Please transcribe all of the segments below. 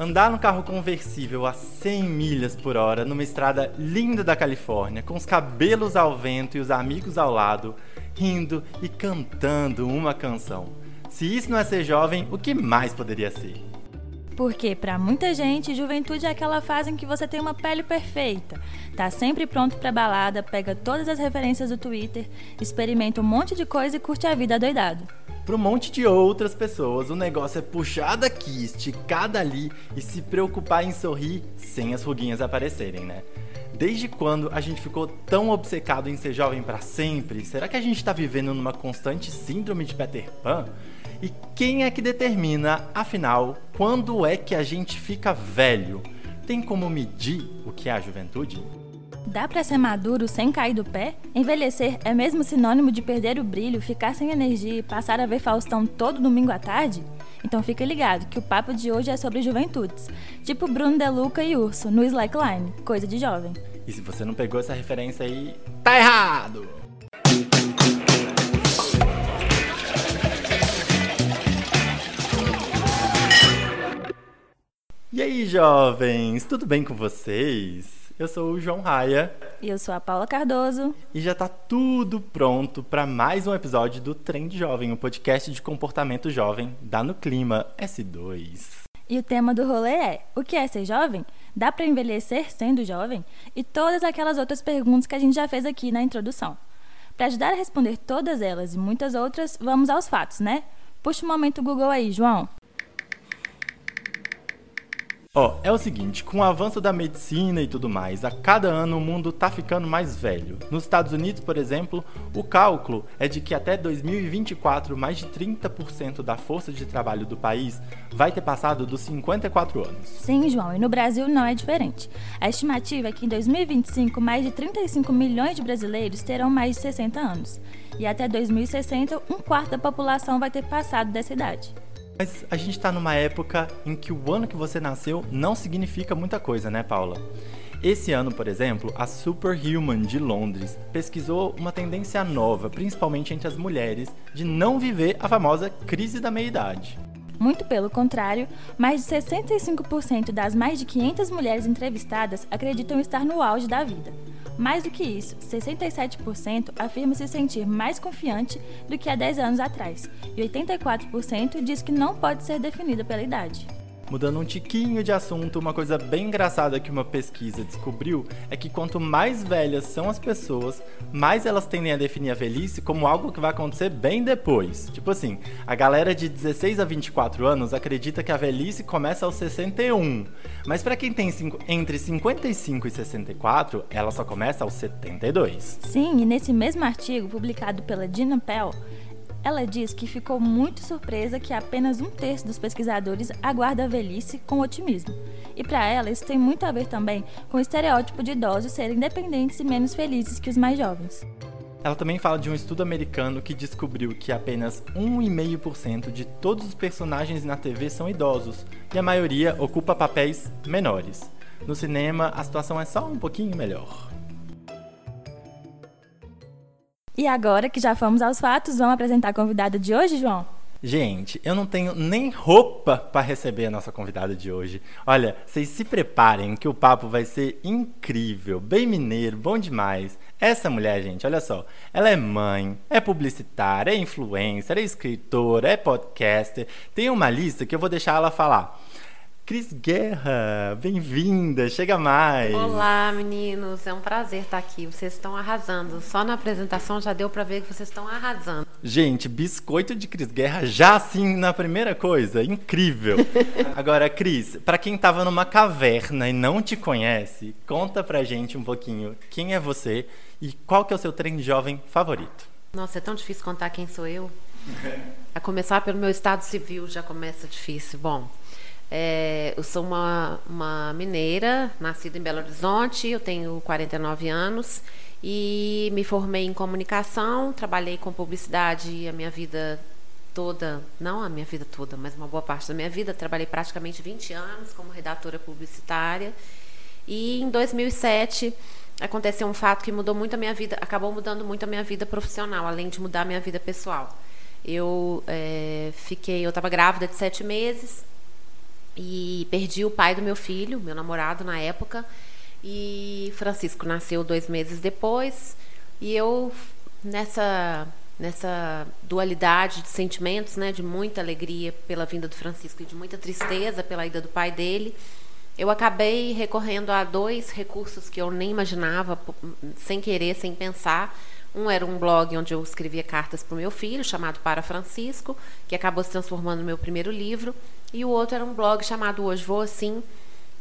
Andar no carro conversível a 100 milhas por hora numa estrada linda da Califórnia, com os cabelos ao vento e os amigos ao lado, rindo e cantando uma canção. Se isso não é ser jovem, o que mais poderia ser? Porque para muita gente, juventude é aquela fase em que você tem uma pele perfeita, tá sempre pronto para balada, pega todas as referências do Twitter, experimenta um monte de coisa e curte a vida doidado. Para um monte de outras pessoas, o negócio é puxar daqui, esticar dali e se preocupar em sorrir sem as ruguinhas aparecerem, né? Desde quando a gente ficou tão obcecado em ser jovem para sempre? Será que a gente está vivendo numa constante síndrome de Peter Pan? E quem é que determina, afinal, quando é que a gente fica velho? Tem como medir o que é a juventude? Dá para ser maduro sem cair do pé? Envelhecer é mesmo sinônimo de perder o brilho, ficar sem energia e passar a ver Faustão todo domingo à tarde? Então fica ligado que o papo de hoje é sobre juventudes, tipo Bruno Deluca e Urso no Slackline, coisa de jovem. E se você não pegou essa referência aí, tá errado! E aí, jovens, tudo bem com vocês? Eu sou o João Raia. E eu sou a Paula Cardoso. E já tá tudo pronto para mais um episódio do Trend Jovem, o um podcast de comportamento jovem da No Clima S2. E o tema do rolê é: o que é ser jovem? Dá para envelhecer sendo jovem? E todas aquelas outras perguntas que a gente já fez aqui na introdução. Para ajudar a responder todas elas e muitas outras, vamos aos fatos, né? Puxa um momento Google aí, João. Ó, oh, é o seguinte, com o avanço da medicina e tudo mais, a cada ano o mundo tá ficando mais velho. Nos Estados Unidos, por exemplo, o cálculo é de que até 2024 mais de 30% da força de trabalho do país vai ter passado dos 54 anos. Sim, João, e no Brasil não é diferente. A estimativa é que em 2025 mais de 35 milhões de brasileiros terão mais de 60 anos. E até 2060, um quarto da população vai ter passado dessa idade. Mas a gente está numa época em que o ano que você nasceu não significa muita coisa, né, Paula? Esse ano, por exemplo, a Superhuman de Londres pesquisou uma tendência nova, principalmente entre as mulheres, de não viver a famosa crise da meia-idade. Muito pelo contrário, mais de 65% das mais de 500 mulheres entrevistadas acreditam estar no auge da vida. Mais do que isso, 67% afirma se sentir mais confiante do que há 10 anos atrás, e 84% diz que não pode ser definida pela idade. Mudando um tiquinho de assunto, uma coisa bem engraçada que uma pesquisa descobriu é que quanto mais velhas são as pessoas, mais elas tendem a definir a velhice como algo que vai acontecer bem depois. Tipo assim, a galera de 16 a 24 anos acredita que a velhice começa aos 61, mas para quem tem entre 55 e 64, ela só começa aos 72. Sim, e nesse mesmo artigo publicado pela Dina Pell, ela diz que ficou muito surpresa que apenas um terço dos pesquisadores aguarda a velhice com otimismo. E para ela, isso tem muito a ver também com o estereótipo de idosos serem independentes e menos felizes que os mais jovens. Ela também fala de um estudo americano que descobriu que apenas 1,5% de todos os personagens na TV são idosos e a maioria ocupa papéis menores. No cinema, a situação é só um pouquinho melhor. E agora que já fomos aos fatos, vamos apresentar a convidada de hoje, João? Gente, eu não tenho nem roupa para receber a nossa convidada de hoje. Olha, vocês se preparem que o papo vai ser incrível, bem mineiro, bom demais. Essa mulher, gente, olha só, ela é mãe, é publicitária, é influencer, é escritora, é podcaster. Tem uma lista que eu vou deixar ela falar. Cris Guerra, bem-vinda, chega mais. Olá, meninos, é um prazer estar aqui. Vocês estão arrasando. Só na apresentação já deu para ver que vocês estão arrasando. Gente, biscoito de Cris Guerra já assim na primeira coisa, incrível. Agora, Cris, para quem estava numa caverna e não te conhece, conta pra gente um pouquinho quem é você e qual que é o seu trem jovem favorito. Nossa, é tão difícil contar quem sou eu. A começar pelo meu estado civil já começa difícil. Bom, é, eu sou uma, uma mineira, nascida em Belo Horizonte, eu tenho 49 anos e me formei em comunicação, trabalhei com publicidade a minha vida toda, não a minha vida toda, mas uma boa parte da minha vida. Trabalhei praticamente 20 anos como redatora publicitária. E em 2007 aconteceu um fato que mudou muito a minha vida, acabou mudando muito a minha vida profissional, além de mudar a minha vida pessoal. Eu é, fiquei, eu estava grávida de sete meses e perdi o pai do meu filho, meu namorado na época, e Francisco nasceu dois meses depois, e eu nessa nessa dualidade de sentimentos, né, de muita alegria pela vinda do Francisco e de muita tristeza pela ida do pai dele, eu acabei recorrendo a dois recursos que eu nem imaginava, sem querer, sem pensar. Um era um blog onde eu escrevia cartas para o meu filho, chamado Para Francisco, que acabou se transformando no meu primeiro livro, e o outro era um blog chamado Hoje Vou Assim,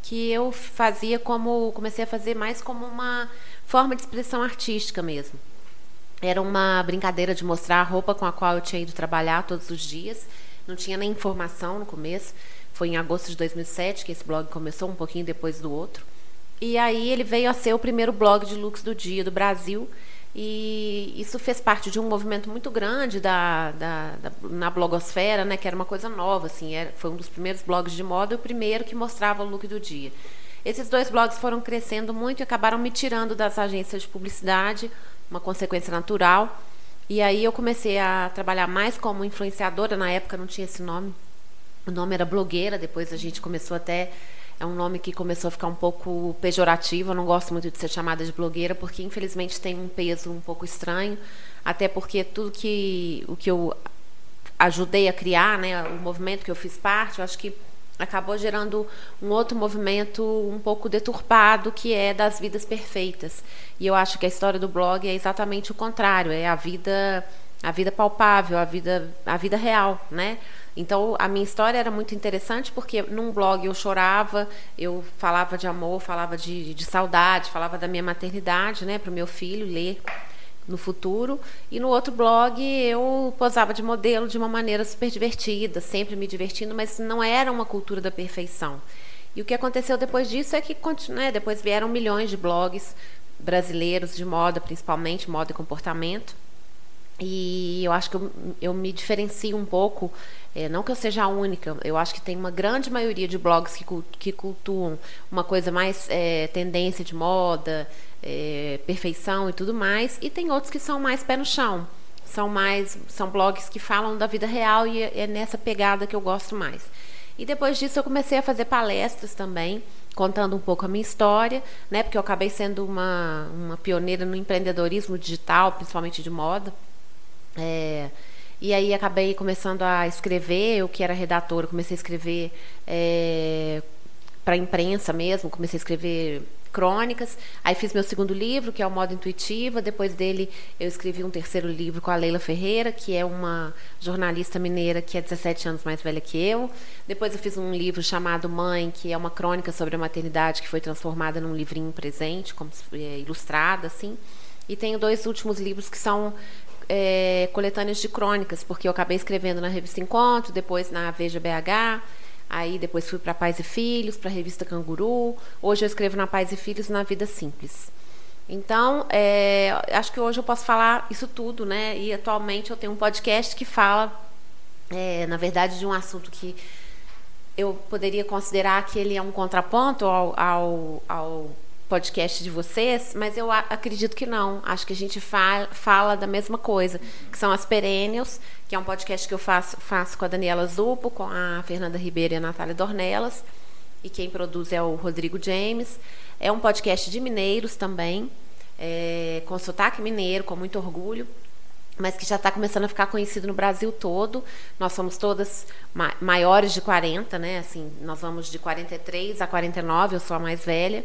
que eu fazia como comecei a fazer mais como uma forma de expressão artística mesmo. Era uma brincadeira de mostrar a roupa com a qual eu tinha ido trabalhar todos os dias. Não tinha nem informação no começo. Foi em agosto de 2007 que esse blog começou, um pouquinho depois do outro. E aí ele veio a ser o primeiro blog de looks do dia do Brasil. E isso fez parte de um movimento muito grande da, da, da, na blogosfera, né, que era uma coisa nova, assim, era, foi um dos primeiros blogs de moda o primeiro que mostrava o look do dia. Esses dois blogs foram crescendo muito e acabaram me tirando das agências de publicidade, uma consequência natural. E aí eu comecei a trabalhar mais como influenciadora, na época não tinha esse nome. O nome era blogueira, depois a gente começou até é um nome que começou a ficar um pouco pejorativo. Eu não gosto muito de ser chamada de blogueira, porque infelizmente tem um peso um pouco estranho, até porque tudo que o que eu ajudei a criar, né, o movimento que eu fiz parte, eu acho que acabou gerando um outro movimento um pouco deturpado, que é das vidas perfeitas. E eu acho que a história do blog é exatamente o contrário, é a vida a vida palpável, a vida a vida real, né? Então, a minha história era muito interessante porque num blog eu chorava, eu falava de amor, falava de, de saudade, falava da minha maternidade, né, para o meu filho ler no futuro. E no outro blog eu posava de modelo de uma maneira super divertida, sempre me divertindo, mas não era uma cultura da perfeição. E o que aconteceu depois disso é que né, depois vieram milhões de blogs brasileiros de moda, principalmente moda e comportamento. E eu acho que eu, eu me diferencio um pouco é, não que eu seja a única, eu acho que tem uma grande maioria de blogs que, que cultuam uma coisa mais é, tendência de moda, é, perfeição e tudo mais, e tem outros que são mais pé no chão. São mais são blogs que falam da vida real e é, é nessa pegada que eu gosto mais. E depois disso eu comecei a fazer palestras também, contando um pouco a minha história, né? Porque eu acabei sendo uma, uma pioneira no empreendedorismo digital, principalmente de moda. É, e aí acabei começando a escrever, eu que era redatora, comecei a escrever é, para a imprensa mesmo, comecei a escrever crônicas. Aí fiz meu segundo livro, que é o Modo Intuitiva. Depois dele, eu escrevi um terceiro livro com a Leila Ferreira, que é uma jornalista mineira que é 17 anos mais velha que eu. Depois eu fiz um livro chamado Mãe, que é uma crônica sobre a maternidade, que foi transformada num livrinho presente, como é, ilustrada, assim. E tenho dois últimos livros que são é, coletâneas de crônicas, porque eu acabei escrevendo na revista Encontro, depois na Veja BH, aí depois fui para Pais e Filhos, para a revista Canguru. Hoje eu escrevo na Pais e Filhos na Vida Simples. Então, é, acho que hoje eu posso falar isso tudo, né? E atualmente eu tenho um podcast que fala, é, na verdade, de um assunto que eu poderia considerar que ele é um contraponto ao, ao, ao podcast de vocês, mas eu acredito que não. Acho que a gente fala, fala da mesma coisa, que são as Perennials, que é um podcast que eu faço, faço com a Daniela Zupo, com a Fernanda Ribeiro e a Natália Dornelas, e quem produz é o Rodrigo James. É um podcast de mineiros também, é, com sotaque mineiro, com muito orgulho, mas que já está começando a ficar conhecido no Brasil todo. Nós somos todas ma maiores de 40, né? Assim, nós vamos de 43 a 49, eu sou a mais velha.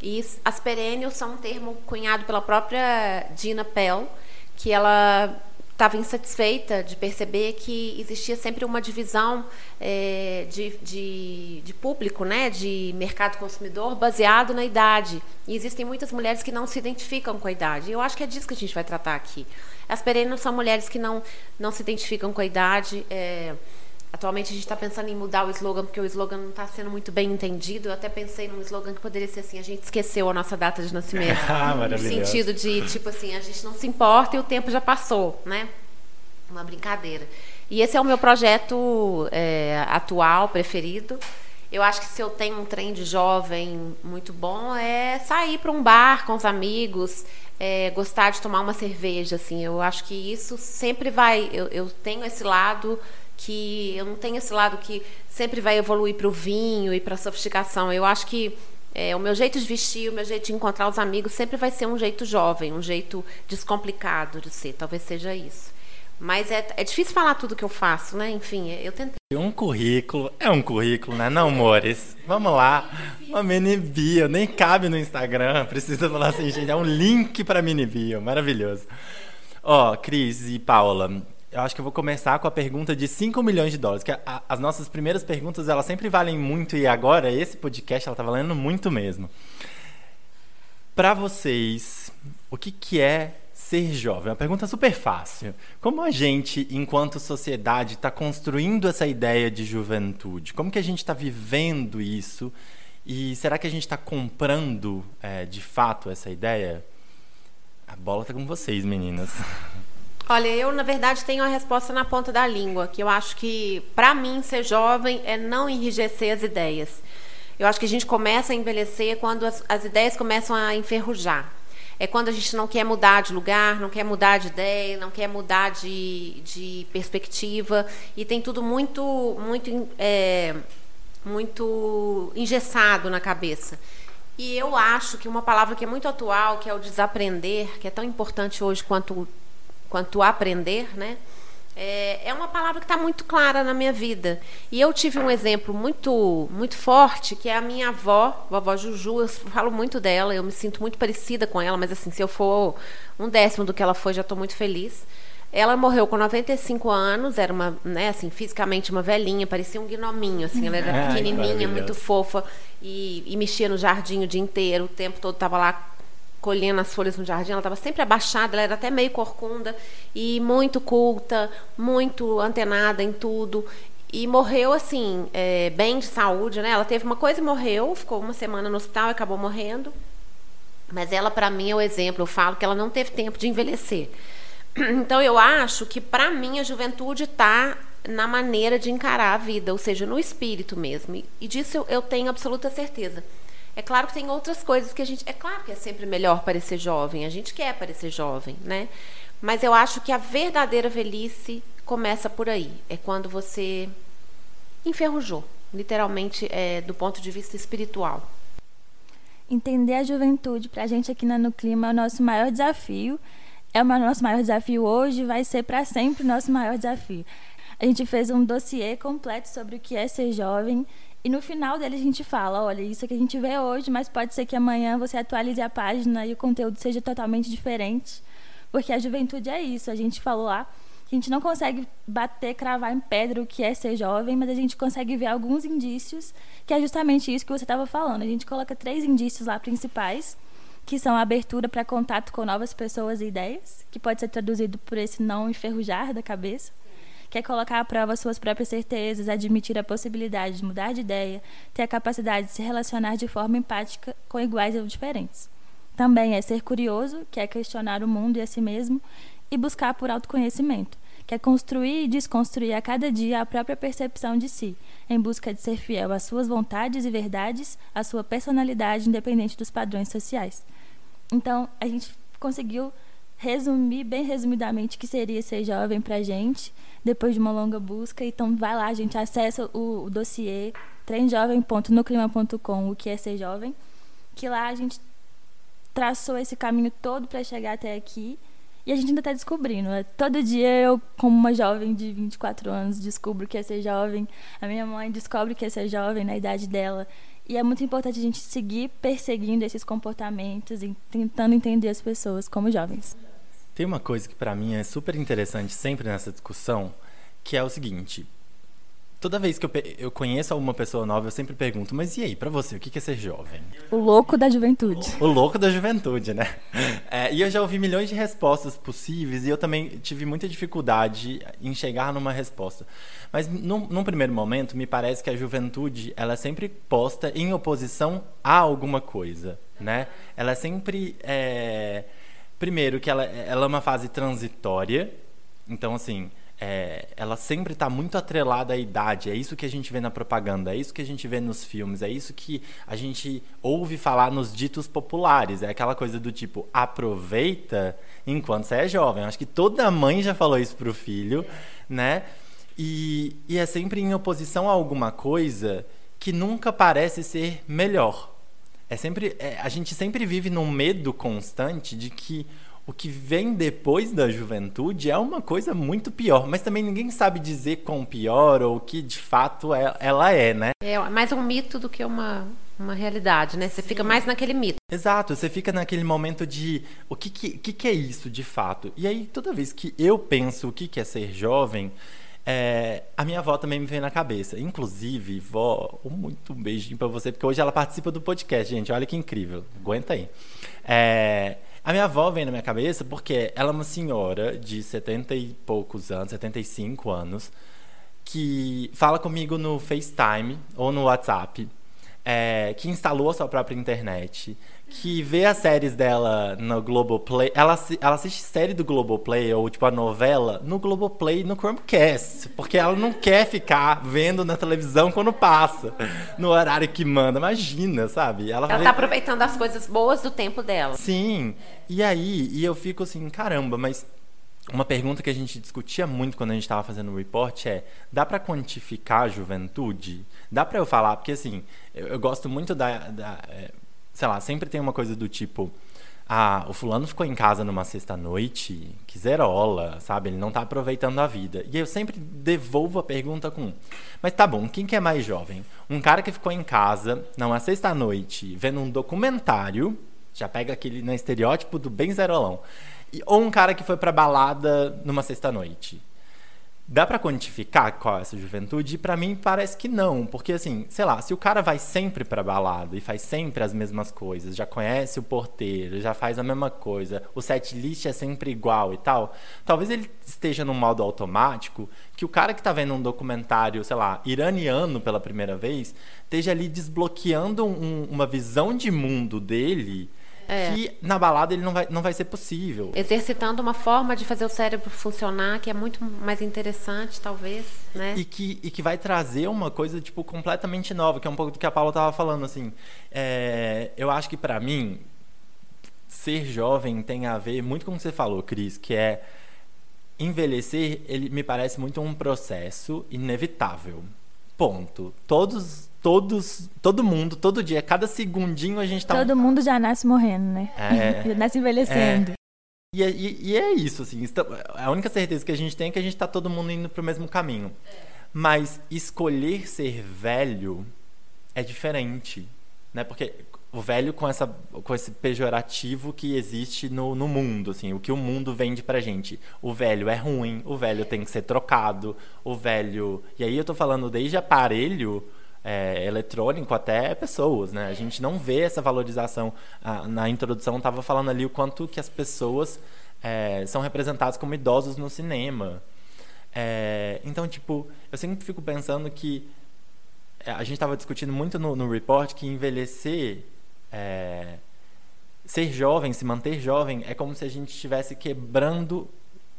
E as perennials são um termo cunhado pela própria Dina Pell, que ela estava insatisfeita de perceber que existia sempre uma divisão é, de, de, de, público, né, de mercado consumidor baseado na idade. E existem muitas mulheres que não se identificam com a idade. E eu acho que é disso que a gente vai tratar aqui. As perennials são mulheres que não, não se identificam com a idade. É, Atualmente a gente está pensando em mudar o slogan, porque o slogan não está sendo muito bem entendido. Eu até pensei num slogan que poderia ser assim: a gente esqueceu a nossa data de nascimento. ah, no sentido de, tipo assim, a gente não se importa e o tempo já passou, né? Uma brincadeira. E esse é o meu projeto é, atual, preferido. Eu acho que se eu tenho um trem de jovem muito bom, é sair para um bar com os amigos, é, gostar de tomar uma cerveja, assim. Eu acho que isso sempre vai. Eu, eu tenho esse lado que eu não tenho esse lado que sempre vai evoluir para o vinho e para a sofisticação. Eu acho que é, o meu jeito de vestir, o meu jeito de encontrar os amigos sempre vai ser um jeito jovem, um jeito descomplicado de ser. Talvez seja isso. Mas é, é difícil falar tudo que eu faço, né? Enfim, eu tentei. Um currículo é um currículo, né? Não, amores? Vamos lá. Uma mini bio, nem cabe no Instagram. Precisa falar assim, gente, é um link para mini bio. Maravilhoso. Ó, Cris e Paula, eu acho que eu vou começar com a pergunta de 5 milhões de dólares. Que a, as nossas primeiras perguntas, elas sempre valem muito e agora esse podcast ela tá valendo muito mesmo. Para vocês, o que que é ser jovem? É uma pergunta super fácil. Como a gente, enquanto sociedade, está construindo essa ideia de juventude? Como que a gente está vivendo isso? E será que a gente está comprando é, de fato essa ideia? A bola está com vocês, meninas. Olha, eu na verdade tenho a resposta na ponta da língua, que eu acho que para mim ser jovem é não enrijecer as ideias. Eu acho que a gente começa a envelhecer quando as, as ideias começam a enferrujar. É quando a gente não quer mudar de lugar, não quer mudar de ideia, não quer mudar de, de perspectiva e tem tudo muito, muito, é, muito engessado na cabeça. E eu acho que uma palavra que é muito atual, que é o desaprender, que é tão importante hoje quanto quanto aprender, né? É, é uma palavra que está muito clara na minha vida. E eu tive um exemplo muito, muito forte, que é a minha avó, a vovó Juju. Eu falo muito dela, eu me sinto muito parecida com ela, mas assim, se eu for um décimo do que ela foi, já estou muito feliz. Ela morreu com 95 anos, era uma, né, assim, fisicamente uma velhinha, parecia um gnominho, assim, ela era pequenininha, muito fofa e, e mexia no jardim o dia inteiro, o tempo todo estava lá colhendo as folhas no jardim, ela estava sempre abaixada, ela era até meio corcunda e muito culta, muito antenada em tudo. E morreu assim, é, bem de saúde, né? Ela teve uma coisa e morreu, ficou uma semana no hospital e acabou morrendo. Mas ela, para mim, é o exemplo. Eu falo que ela não teve tempo de envelhecer. Então, eu acho que, para mim, a juventude está na maneira de encarar a vida, ou seja, no espírito mesmo. E disso eu, eu tenho absoluta certeza. É claro que tem outras coisas que a gente. É claro que é sempre melhor parecer jovem, a gente quer parecer jovem, né? Mas eu acho que a verdadeira velhice começa por aí. É quando você enferrujou, literalmente, é, do ponto de vista espiritual. Entender a juventude para a gente aqui na No Clima é o nosso maior desafio. É o nosso maior desafio hoje, vai ser para sempre o nosso maior desafio. A gente fez um dossiê completo sobre o que é ser jovem e no final dele a gente fala, olha, isso é que a gente vê hoje, mas pode ser que amanhã você atualize a página e o conteúdo seja totalmente diferente. Porque a juventude é isso, a gente falou lá, a gente não consegue bater, cravar em pedra o que é ser jovem, mas a gente consegue ver alguns indícios, que é justamente isso que você estava falando. A gente coloca três indícios lá principais, que são a abertura para contato com novas pessoas e ideias, que pode ser traduzido por esse não enferrujar da cabeça quer colocar à prova suas próprias certezas, admitir a possibilidade de mudar de ideia, ter a capacidade de se relacionar de forma empática com iguais ou diferentes. Também é ser curioso, que é questionar o mundo e a si mesmo, e buscar por autoconhecimento, que é construir e desconstruir a cada dia a própria percepção de si, em busca de ser fiel às suas vontades e verdades, à sua personalidade, independente dos padrões sociais. Então, a gente conseguiu resumir bem resumidamente o que seria ser jovem para a gente, depois de uma longa busca. Então, vai lá, gente acessa o, o dossiê tremjovem.nuclima.com, o que é ser jovem, que lá a gente traçou esse caminho todo para chegar até aqui. E a gente ainda está descobrindo. Né? Todo dia eu, como uma jovem de 24 anos, descubro que é ser jovem. A minha mãe descobre que é ser jovem na idade dela. E é muito importante a gente seguir perseguindo esses comportamentos e tentando entender as pessoas como jovens. Tem uma coisa que para mim é super interessante sempre nessa discussão, que é o seguinte: toda vez que eu, eu conheço alguma pessoa nova, eu sempre pergunto, mas e aí, para você, o que é ser jovem? O louco da juventude. O, o louco da juventude, né? É, e eu já ouvi milhões de respostas possíveis e eu também tive muita dificuldade em chegar numa resposta. Mas num, num primeiro momento, me parece que a juventude ela é sempre posta em oposição a alguma coisa, né? Ela é sempre é, Primeiro, que ela, ela é uma fase transitória. Então, assim, é, ela sempre está muito atrelada à idade. É isso que a gente vê na propaganda, é isso que a gente vê nos filmes, é isso que a gente ouve falar nos ditos populares. É aquela coisa do tipo, aproveita enquanto você é jovem. Acho que toda mãe já falou isso pro filho, né? E, e é sempre em oposição a alguma coisa que nunca parece ser melhor. É sempre, é, a gente sempre vive num medo constante de que o que vem depois da juventude é uma coisa muito pior, mas também ninguém sabe dizer quão pior ou o que de fato é, ela é, né? É mais um mito do que uma, uma realidade, né? Você Sim. fica mais naquele mito. Exato, você fica naquele momento de o que, que, que, que é isso de fato? E aí, toda vez que eu penso o que, que é ser jovem, é, a minha avó também me vem na cabeça. Inclusive, vó, um muito beijinho para você, porque hoje ela participa do podcast, gente. Olha que incrível. Aguenta aí. É, a minha avó vem na minha cabeça porque ela é uma senhora de 70 e poucos anos, 75 anos, que fala comigo no FaceTime ou no WhatsApp, é, que instalou a sua própria internet, que vê as séries dela no Globoplay. Ela, ela assiste série do Globoplay, ou tipo a novela, no Globoplay no Chromecast. Porque ela não quer ficar vendo na televisão quando passa, no horário que manda. Imagina, sabe? Ela, ela vê... tá aproveitando as coisas boas do tempo dela. Sim. E aí, e eu fico assim, caramba, mas uma pergunta que a gente discutia muito quando a gente estava fazendo o report é: dá para quantificar a juventude? Dá para eu falar? Porque assim, eu, eu gosto muito da, da é, sei lá, sempre tem uma coisa do tipo, ah, o fulano ficou em casa numa sexta-noite, que zerola, sabe? Ele não tá aproveitando a vida. E eu sempre devolvo a pergunta com, mas tá bom, quem que é mais jovem? Um cara que ficou em casa numa sexta-noite, vendo um documentário, já pega aquele no estereótipo do bem zerolão, e, ou um cara que foi pra balada numa sexta-noite. Dá para quantificar qual é essa juventude? Para mim parece que não, porque assim, sei lá, se o cara vai sempre para balada e faz sempre as mesmas coisas, já conhece o porteiro, já faz a mesma coisa, o set list é sempre igual e tal, talvez ele esteja num modo automático que o cara que tá vendo um documentário, sei lá, iraniano pela primeira vez, esteja ali desbloqueando um, uma visão de mundo dele é. que na balada ele não vai, não vai ser possível. Exercitando uma forma de fazer o cérebro funcionar que é muito mais interessante, talvez, né? E que, e que vai trazer uma coisa, tipo, completamente nova, que é um pouco do que a Paula estava falando, assim. É, eu acho que para mim, ser jovem tem a ver muito com o que você falou, Cris, que é envelhecer, ele me parece muito um processo inevitável. Ponto. Todos todos, todo mundo, todo dia, cada segundinho a gente tá. Todo mundo já nasce morrendo, né? É, já nasce envelhecendo. É. E, é, e, e, é isso, assim. A única certeza que a gente tem é que a gente tá todo mundo indo pro mesmo caminho. Mas escolher ser velho é diferente, né? Porque o velho com, essa, com esse pejorativo que existe no, no mundo, assim, o que o mundo vende pra gente. O velho é ruim, o velho tem que ser trocado, o velho... E aí eu tô falando desde aparelho é, eletrônico até pessoas, né? A gente não vê essa valorização. Na introdução estava falando ali o quanto que as pessoas é, são representadas como idosos no cinema. É, então, tipo, eu sempre fico pensando que é, a gente estava discutindo muito no, no report que envelhecer, é, ser jovem, se manter jovem, é como se a gente estivesse quebrando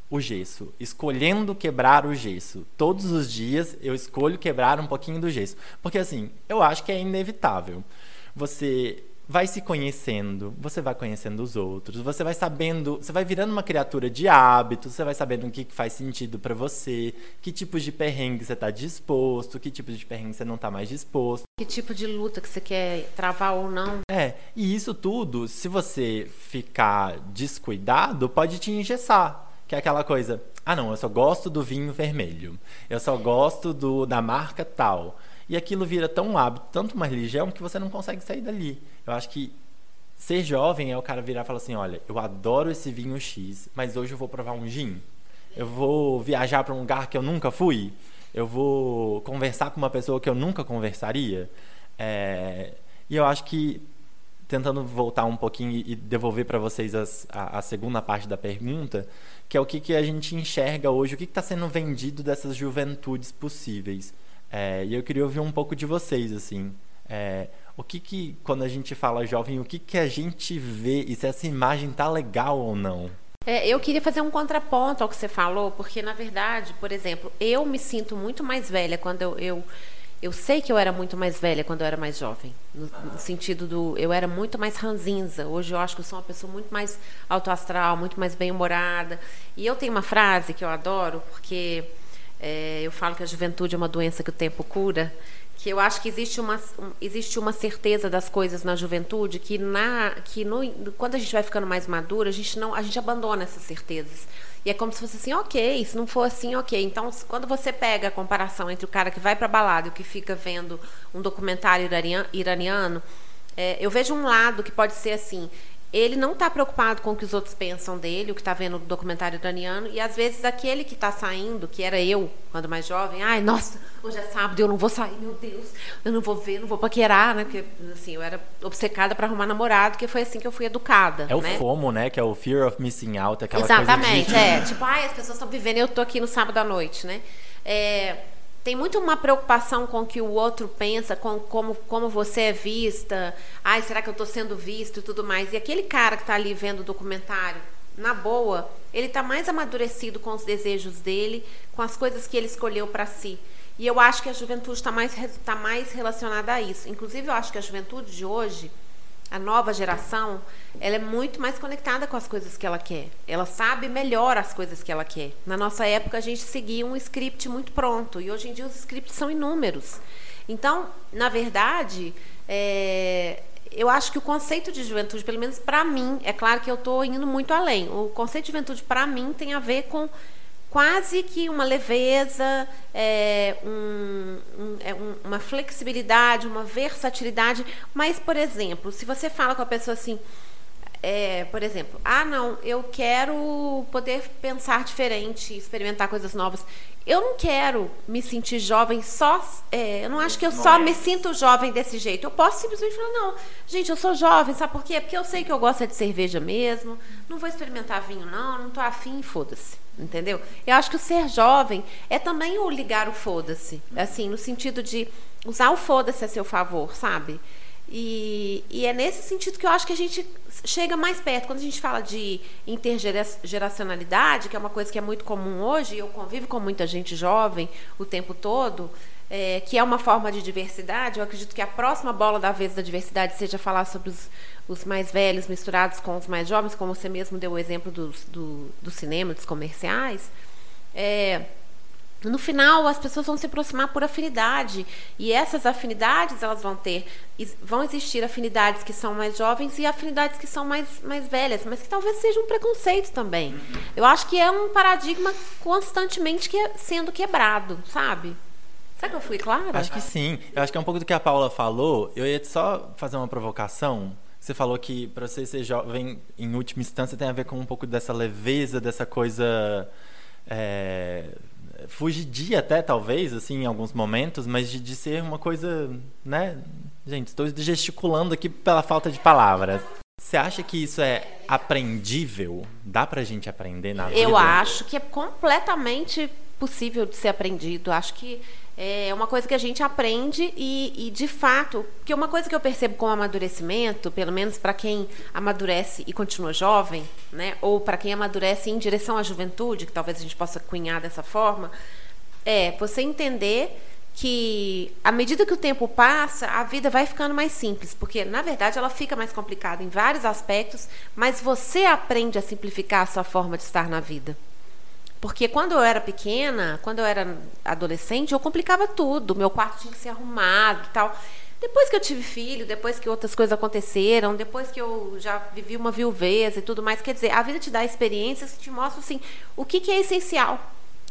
o gesso, escolhendo quebrar o gesso. Todos os dias eu escolho quebrar um pouquinho do gesso. Porque assim, eu acho que é inevitável. Você vai se conhecendo, você vai conhecendo os outros, você vai sabendo, você vai virando uma criatura de hábitos, você vai sabendo o que faz sentido para você, que tipos de perrengue você está disposto, que tipos de perrengue você não está mais disposto. Que tipo de luta que você quer travar ou não. É, e isso tudo, se você ficar descuidado, pode te engessar que é aquela coisa, ah não, eu só gosto do vinho vermelho, eu só gosto do, da marca tal. E aquilo vira tão hábito, tanto uma religião, que você não consegue sair dali. Eu acho que ser jovem é o cara virar e falar assim, olha, eu adoro esse vinho X, mas hoje eu vou provar um gin. Eu vou viajar para um lugar que eu nunca fui. Eu vou conversar com uma pessoa que eu nunca conversaria. É... E eu acho que tentando voltar um pouquinho e devolver para vocês as, a, a, segunda parte da pergunta, que é o que, que a gente enxerga hoje, o que está sendo vendido dessas juventudes possíveis. É, e eu queria ouvir um pouco de vocês, assim. É, o que que, quando a gente fala jovem, o que que a gente vê e se essa imagem tá legal ou não? É, eu queria fazer um contraponto ao que você falou, porque, na verdade, por exemplo, eu me sinto muito mais velha quando eu, eu eu sei que eu era muito mais velha quando eu era mais jovem, no, no, sentido do eu era muito mais ranzinza. Hoje eu acho que eu sou uma pessoa muito mais autoastral, muito mais bem-humorada. E eu tenho uma frase que eu adoro, porque É, eu falo que a juventude é uma doença que o tempo cura, que eu acho que existe uma, existe uma certeza das coisas na juventude que na que no, quando a gente vai ficando mais madura a gente não a gente abandona essas certezas. E é como se fosse assim ok se não for assim ok. Então quando você pega a comparação entre o cara que vai para balada e o que fica vendo um documentário iraniano é, eu vejo um lado que pode ser assim ele não está preocupado com o que os outros pensam dele, o que está vendo no documentário iraniano, e às vezes aquele que está saindo, que era eu, quando mais jovem, ai, nossa, hoje é sábado, eu não vou sair, meu Deus, eu não vou ver, não vou paquerar, né? Porque, assim, eu era obcecada para arrumar namorado, que foi assim que eu fui educada. É né? o FOMO, né? Que é o Fear of Missing Out, aquela Exatamente, coisa de... é. Tipo, ai, as pessoas estão vivendo e eu tô aqui no sábado à noite, né? É, tem muito uma preocupação com o que o outro pensa, com como, como você é vista. Ai, será que eu estou sendo visto e tudo mais. E aquele cara que está ali vendo o documentário, na boa, ele está mais amadurecido com os desejos dele, com as coisas que ele escolheu para si. E eu acho que a juventude está mais, tá mais relacionada a isso. Inclusive, eu acho que a juventude de hoje a nova geração, ela é muito mais conectada com as coisas que ela quer. Ela sabe melhor as coisas que ela quer. Na nossa época, a gente seguia um script muito pronto. E hoje em dia, os scripts são inúmeros. Então, na verdade, é, eu acho que o conceito de juventude, pelo menos para mim, é claro que eu estou indo muito além. O conceito de juventude, para mim, tem a ver com quase que uma leveza, é, um, um, é uma flexibilidade, uma versatilidade. Mas, por exemplo, se você fala com a pessoa assim, é, por exemplo, ah, não, eu quero poder pensar diferente, experimentar coisas novas. Eu não quero me sentir jovem só. É, eu não acho que eu só me sinto jovem desse jeito. Eu posso simplesmente falar, não, gente, eu sou jovem, sabe por quê? Porque eu sei que eu gosto de cerveja mesmo, não vou experimentar vinho, não, não estou afim, foda-se. Entendeu? Eu acho que o ser jovem é também o ligar o foda-se. Assim, no sentido de usar o foda-se a seu favor, sabe? E, e, é nesse sentido que eu acho que a gente chega mais perto. Quando a gente fala de intergeracionalidade, que é uma coisa que é muito comum hoje, eu convivo com muita gente jovem o tempo todo, é, que é uma forma de diversidade, eu acredito que a próxima bola da vez da diversidade seja falar sobre os, os mais velhos misturados com os mais jovens, como você mesmo deu o exemplo do, do, do cinema, dos comerciais. É, no final as pessoas vão se aproximar por afinidade e essas afinidades elas vão ter vão existir afinidades que são mais jovens e afinidades que são mais, mais velhas mas que talvez seja um preconceito também eu acho que é um paradigma constantemente que, é sendo quebrado sabe Será que eu fui clara? Acho que sim. Eu acho que é um pouco do que a Paula falou. Eu ia só fazer uma provocação. Você falou que para você ser jovem, em última instância, tem a ver com um pouco dessa leveza, dessa coisa. É, fugidia até, talvez, assim, em alguns momentos, mas de, de ser uma coisa, né? Gente, estou gesticulando aqui pela falta de palavras. Você acha que isso é aprendível? Dá pra gente aprender na vida? Eu acho que é completamente possível de ser aprendido. Acho que é uma coisa que a gente aprende e, e, de fato, que uma coisa que eu percebo com o amadurecimento, pelo menos para quem amadurece e continua jovem, né, ou para quem amadurece em direção à juventude, que talvez a gente possa cunhar dessa forma, é você entender que à medida que o tempo passa, a vida vai ficando mais simples, porque na verdade ela fica mais complicada em vários aspectos, mas você aprende a simplificar a sua forma de estar na vida. Porque quando eu era pequena, quando eu era adolescente, eu complicava tudo. Meu quarto tinha que ser arrumado e tal. Depois que eu tive filho, depois que outras coisas aconteceram, depois que eu já vivi uma viuveza e tudo mais, quer dizer, a vida te dá experiências que te mostram assim, o que, que é essencial.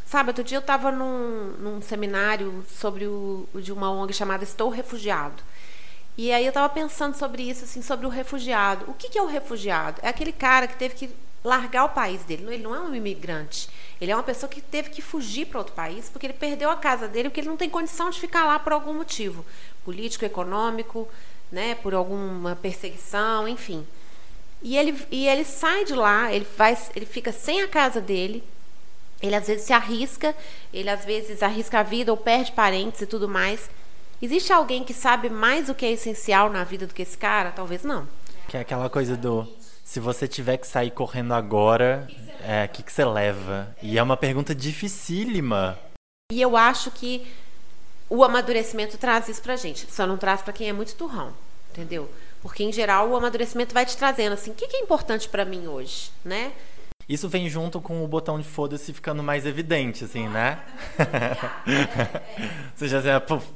Sabe, outro dia eu estava num, num, seminário sobre o, de uma ONG chamada Estou Refugiado. E aí eu estava pensando sobre isso, assim, sobre o refugiado. O que, que é o refugiado? É aquele cara que teve que largar o país dele. Ele não é um imigrante. Ele é uma pessoa que teve que fugir para outro país porque ele perdeu a casa dele, porque ele não tem condição de ficar lá por algum motivo político, econômico, né, por alguma perseguição, enfim. E ele, e ele sai de lá, ele, vai, ele fica sem a casa dele, ele às vezes se arrisca, ele às vezes arrisca a vida ou perde parentes e tudo mais. Existe alguém que sabe mais o que é essencial na vida do que esse cara? Talvez não. Que é aquela coisa do se você tiver que sair correndo agora, o é, que, que você leva? E é uma pergunta dificílima. E eu acho que o amadurecimento traz isso pra gente. Só não traz para quem é muito turrão, entendeu? Porque, em geral, o amadurecimento vai te trazendo assim, o que, que é importante para mim hoje, né? Isso vem junto com o botão de foda-se ficando mais evidente, assim, né? você já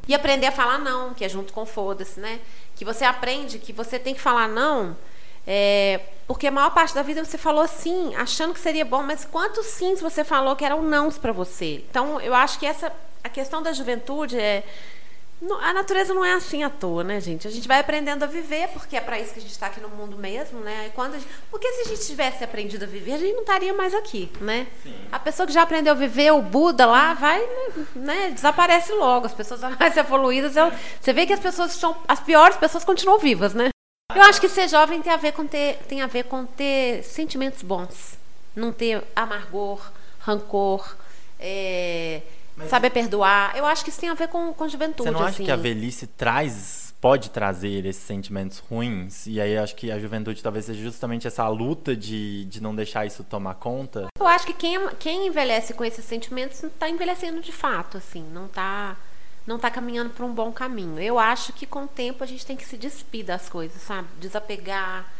E aprender a falar não, que é junto com foda-se, né? Que você aprende que você tem que falar não, é, porque a maior parte da vida você falou sim, achando que seria bom, mas quantos sims você falou que eram nãos para você? Então, eu acho que essa a questão da juventude é a natureza não é assim à toa, né, gente? A gente vai aprendendo a viver, porque é para isso que a gente está aqui no mundo mesmo, né? E quando gente... Porque se a gente tivesse aprendido a viver, a gente não estaria mais aqui, né? Sim. A pessoa que já aprendeu a viver, o Buda lá, vai, né, desaparece logo. As pessoas mais evoluídas, você vê que as pessoas são as piores pessoas continuam vivas, né? Eu acho que ser jovem tem a ver com ter, tem a ver com ter sentimentos bons, não ter amargor, rancor, é, mas... Saber perdoar. Eu acho que isso tem a ver com, com juventude. Você não acha assim. que a velhice traz, pode trazer esses sentimentos ruins? E aí acho que a juventude talvez seja justamente essa luta de, de não deixar isso tomar conta? Eu acho que quem, quem envelhece com esses sentimentos não está envelhecendo de fato, assim, não está não está caminhando para um bom caminho. Eu acho que com o tempo a gente tem que se despir das coisas, sabe? Desapegar.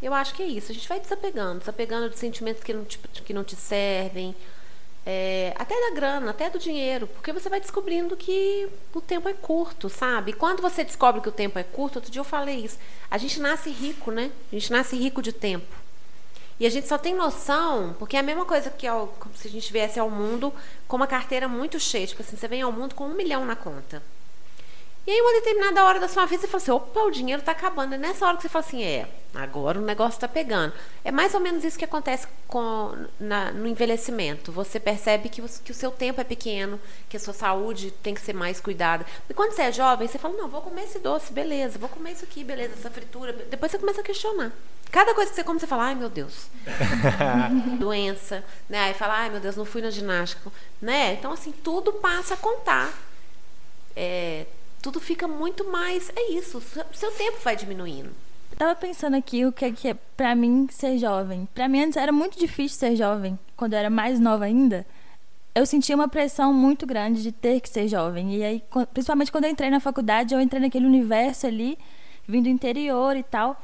Eu acho que é isso. A gente vai desapegando, desapegando de sentimentos que não te, que não te servem, é, até da grana, até do dinheiro, porque você vai descobrindo que o tempo é curto, sabe? E quando você descobre que o tempo é curto, outro dia eu falei isso, a gente nasce rico, né? A gente nasce rico de tempo. E a gente só tem noção, porque é a mesma coisa que se a gente viesse ao mundo com uma carteira muito cheia, tipo assim, você vem ao mundo com um milhão na conta. E aí, uma determinada hora da sua vida, você fala assim: opa, o dinheiro está acabando. É nessa hora que você fala assim: é, agora o negócio está pegando. É mais ou menos isso que acontece com, na, no envelhecimento. Você percebe que, que o seu tempo é pequeno, que a sua saúde tem que ser mais cuidada. E quando você é jovem, você fala: não, vou comer esse doce, beleza, vou comer isso aqui, beleza, essa fritura. Depois você começa a questionar. Cada coisa que você come, você fala: ai meu Deus, doença. Né? Aí fala: ai meu Deus, não fui na ginástica. Né? Então, assim, tudo passa a contar. É, tudo fica muito mais. É isso, seu tempo vai diminuindo. Eu tava pensando aqui o que é, que é pra mim ser jovem. Pra mim antes era muito difícil ser jovem, quando eu era mais nova ainda. Eu sentia uma pressão muito grande de ter que ser jovem. E aí, principalmente quando eu entrei na faculdade, eu entrei naquele universo ali, vindo do interior e tal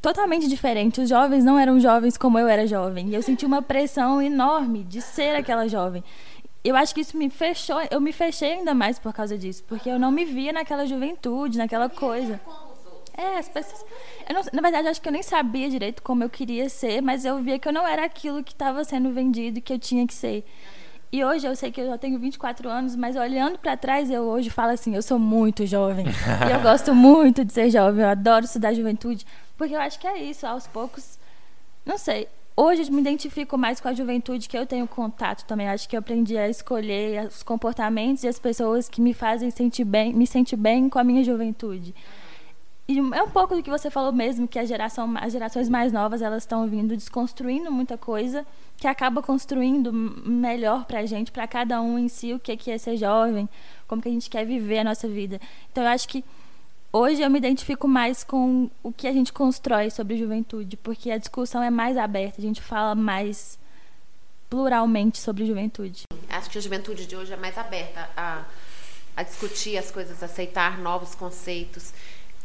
totalmente diferente. Os jovens não eram jovens como eu era jovem. E eu senti uma pressão enorme de ser aquela jovem eu acho que isso me fechou, eu me fechei ainda mais por causa disso, porque eu não me via naquela juventude, naquela coisa. É, as pessoas. Não, na verdade, acho que eu nem sabia direito como eu queria ser, mas eu via que eu não era aquilo que estava sendo vendido e que eu tinha que ser. E hoje eu sei que eu já tenho 24 anos, mas olhando para trás, eu hoje falo assim: eu sou muito jovem. e eu gosto muito de ser jovem, eu adoro estudar juventude, porque eu acho que é isso, aos poucos. Não sei, Hoje eu me identifico mais com a juventude que eu tenho contato também. Acho que eu aprendi a escolher os comportamentos e as pessoas que me fazem sentir bem, me sentir bem com a minha juventude. E é um pouco do que você falou mesmo, que a geração, as gerações mais novas elas estão vindo desconstruindo muita coisa, que acaba construindo melhor para a gente, para cada um em si, o que é ser jovem, como que a gente quer viver a nossa vida. Então eu acho que hoje eu me identifico mais com o que a gente constrói sobre juventude, porque a discussão é mais aberta, a gente fala mais pluralmente sobre juventude. Acho que a juventude de hoje é mais aberta a, a discutir as coisas, aceitar novos conceitos.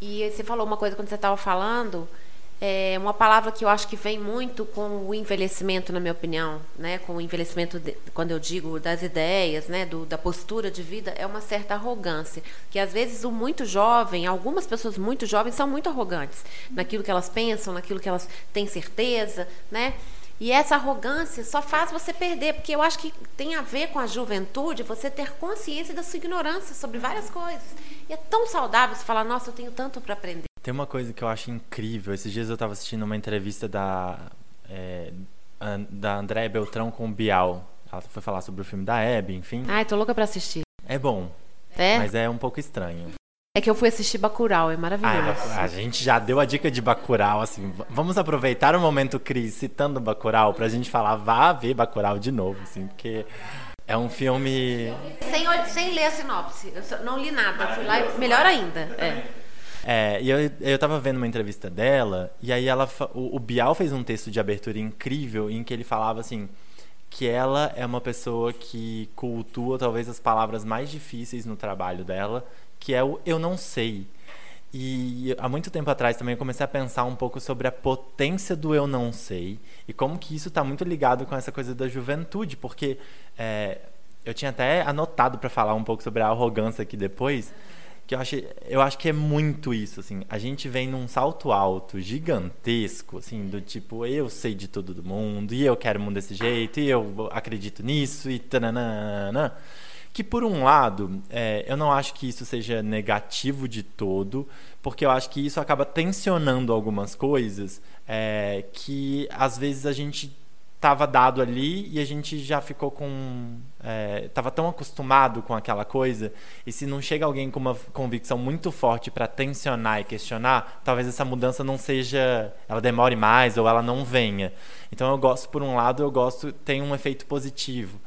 E você falou uma coisa quando você estava falando é uma palavra que eu acho que vem muito com o envelhecimento, na minha opinião, né? Com o envelhecimento, de, quando eu digo das ideias, né? Do, da postura de vida, é uma certa arrogância. Que às vezes o muito jovem, algumas pessoas muito jovens são muito arrogantes naquilo que elas pensam, naquilo que elas têm certeza, né? E essa arrogância só faz você perder, porque eu acho que tem a ver com a juventude você ter consciência da sua ignorância sobre várias coisas. E é tão saudável você falar, nossa, eu tenho tanto para aprender. Tem uma coisa que eu acho incrível. Esses dias eu estava assistindo uma entrevista da, é, da Andréa Beltrão com o Bial. Ela foi falar sobre o filme da Abby, enfim. Ai, tô louca pra assistir. É bom. É? Mas é um pouco estranho. É que eu fui assistir Bacurau, é maravilhoso. Ah, a gente já deu a dica de Bacurau, assim. Vamos aproveitar o momento Cris citando Bacurau pra gente falar, vá ver Bacurau de novo, assim, porque é um filme... Sem, sem ler a sinopse, eu não li nada, fui lá e melhor ainda, é. É, e eu, eu tava vendo uma entrevista dela, e aí ela o, o Bial fez um texto de abertura incrível em que ele falava assim que ela é uma pessoa que cultua talvez as palavras mais difíceis no trabalho dela, que é o eu não sei. E há muito tempo atrás também eu comecei a pensar um pouco sobre a potência do eu não sei e como que isso está muito ligado com essa coisa da juventude, porque é, eu tinha até anotado para falar um pouco sobre a arrogância aqui depois, que eu acho, eu acho que é muito isso, assim, a gente vem num salto alto gigantesco, assim, do tipo, eu sei de tudo do mundo, e eu quero o mundo desse jeito, e eu acredito nisso, e tananana. Que por um lado é, eu não acho que isso seja negativo de todo, porque eu acho que isso acaba tensionando algumas coisas é, que às vezes a gente estava dado ali e a gente já ficou com estava é, tão acostumado com aquela coisa e se não chega alguém com uma convicção muito forte para tensionar e questionar talvez essa mudança não seja ela demore mais ou ela não venha. Então eu gosto por um lado eu gosto tem um efeito positivo.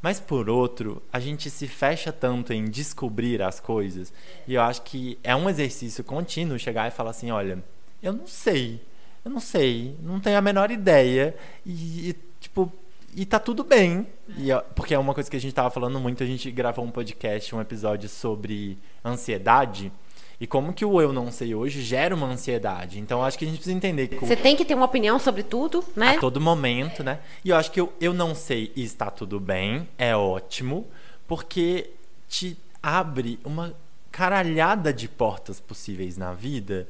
Mas por outro, a gente se fecha tanto em descobrir as coisas, e eu acho que é um exercício contínuo chegar e falar assim, olha, eu não sei, eu não sei, não tenho a menor ideia, e, e tipo, e tá tudo bem. E, porque é uma coisa que a gente tava falando muito, a gente gravou um podcast, um episódio sobre ansiedade, e como que o eu não sei hoje gera uma ansiedade. Então acho que a gente precisa entender que. Você tem que ter uma opinião sobre tudo, né? A todo momento, né? E eu acho que eu, eu não sei e está tudo bem, é ótimo, porque te abre uma caralhada de portas possíveis na vida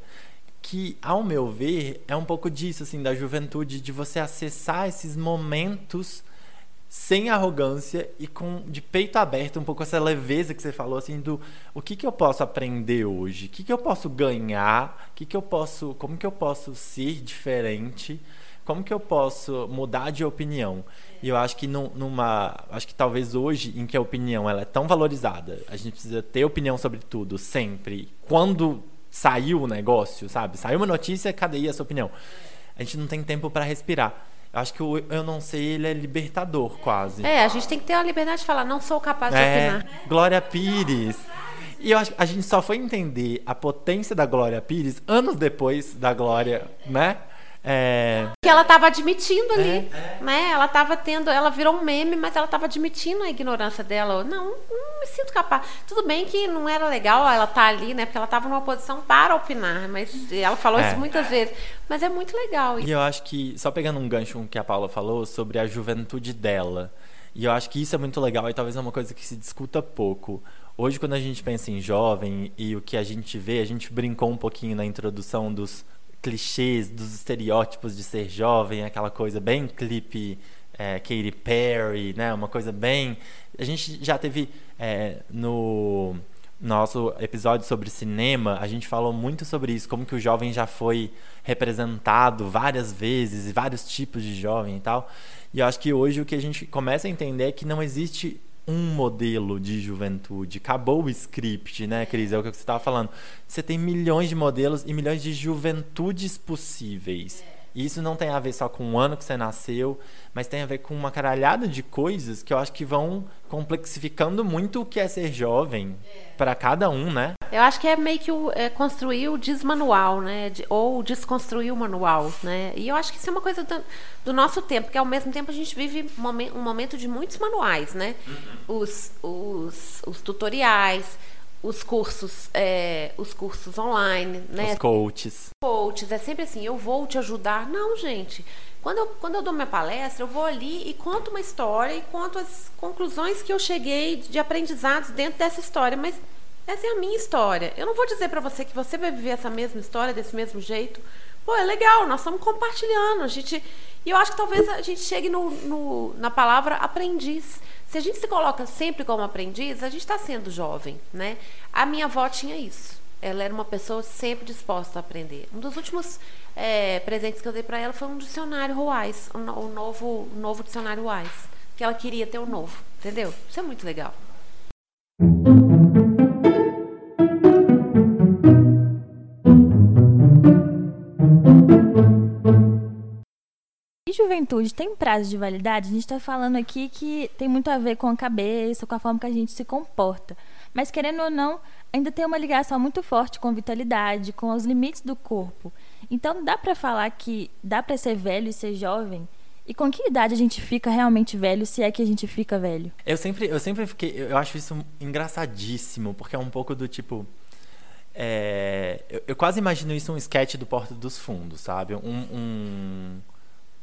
que, ao meu ver, é um pouco disso, assim, da juventude, de você acessar esses momentos sem arrogância e com de peito aberto, um pouco essa leveza que você falou assim do o que que eu posso aprender hoje, o que que eu posso ganhar, o que que eu posso, como que eu posso ser diferente, como que eu posso mudar de opinião. E eu acho que numa, acho que talvez hoje em que a opinião ela é tão valorizada, a gente precisa ter opinião sobre tudo sempre. Quando saiu o negócio, sabe? Saiu uma notícia, cadê aí a sua opinião? A gente não tem tempo para respirar. Acho que o Eu Não Sei, ele é libertador, quase. É, a gente tem que ter a liberdade de falar, não sou capaz de é, opinar. Glória Pires. E eu acho a gente só foi entender a potência da Glória Pires anos depois da Glória, né? É... Que ela estava admitindo ali, é, é. né? Ela estava tendo, ela virou um meme, mas ela estava admitindo a ignorância dela. Não, não me sinto capaz. Tudo bem que não era legal ela estar tá ali, né? Porque ela estava numa posição para opinar, mas ela falou é. isso muitas vezes. Mas é muito legal. E eu acho que só pegando um gancho que a Paula falou sobre a juventude dela. E eu acho que isso é muito legal e talvez é uma coisa que se discuta pouco. Hoje, quando a gente pensa em jovem e o que a gente vê, a gente brincou um pouquinho na introdução dos clichês, dos estereótipos de ser jovem, aquela coisa bem clipe é, Katy Perry, né? Uma coisa bem. A gente já teve é, no nosso episódio sobre cinema, a gente falou muito sobre isso, como que o jovem já foi representado várias vezes e vários tipos de jovem e tal. E eu acho que hoje o que a gente começa a entender é que não existe um modelo de juventude. Acabou o script, né, Cris? É o que você estava falando. Você tem milhões de modelos e milhões de juventudes possíveis. E isso não tem a ver só com o ano que você nasceu, mas tem a ver com uma caralhada de coisas que eu acho que vão complexificando muito o que é ser jovem para cada um, né? Eu acho que é meio que o, é, construir o desmanual, né? De, ou desconstruir o manual, né? E eu acho que isso é uma coisa do, do nosso tempo, porque ao mesmo tempo a gente vive um momento de muitos manuais, né? Uhum. Os, os, os tutoriais, os cursos, é, os cursos online, né? Os coaches. Coaches, é sempre assim, eu vou te ajudar. Não, gente. Quando eu, quando eu dou minha palestra, eu vou ali e conto uma história e conto as conclusões que eu cheguei de aprendizados dentro dessa história. Mas essa é a minha história. Eu não vou dizer para você que você vai viver essa mesma história desse mesmo jeito. Pô, é legal, nós estamos compartilhando. A gente, e eu acho que talvez a gente chegue no, no na palavra aprendiz. Se a gente se coloca sempre como aprendiz, a gente está sendo jovem, né? A minha avó tinha isso. Ela era uma pessoa sempre disposta a aprender. Um dos últimos é, presentes que eu dei para ela foi um dicionário Ruais, o um, um novo, um novo dicionário Ruais, que ela queria ter o um novo, entendeu? Isso é muito legal. Juventude tem prazo de validade, a gente está falando aqui que tem muito a ver com a cabeça, com a forma que a gente se comporta. Mas, querendo ou não, ainda tem uma ligação muito forte com vitalidade, com os limites do corpo. Então, dá para falar que dá para ser velho e ser jovem? E com que idade a gente fica realmente velho, se é que a gente fica velho? Eu sempre, eu sempre fiquei. Eu acho isso engraçadíssimo, porque é um pouco do tipo. É, eu, eu, quase imagino isso um sketch do Porto dos Fundos, sabe? Um, um,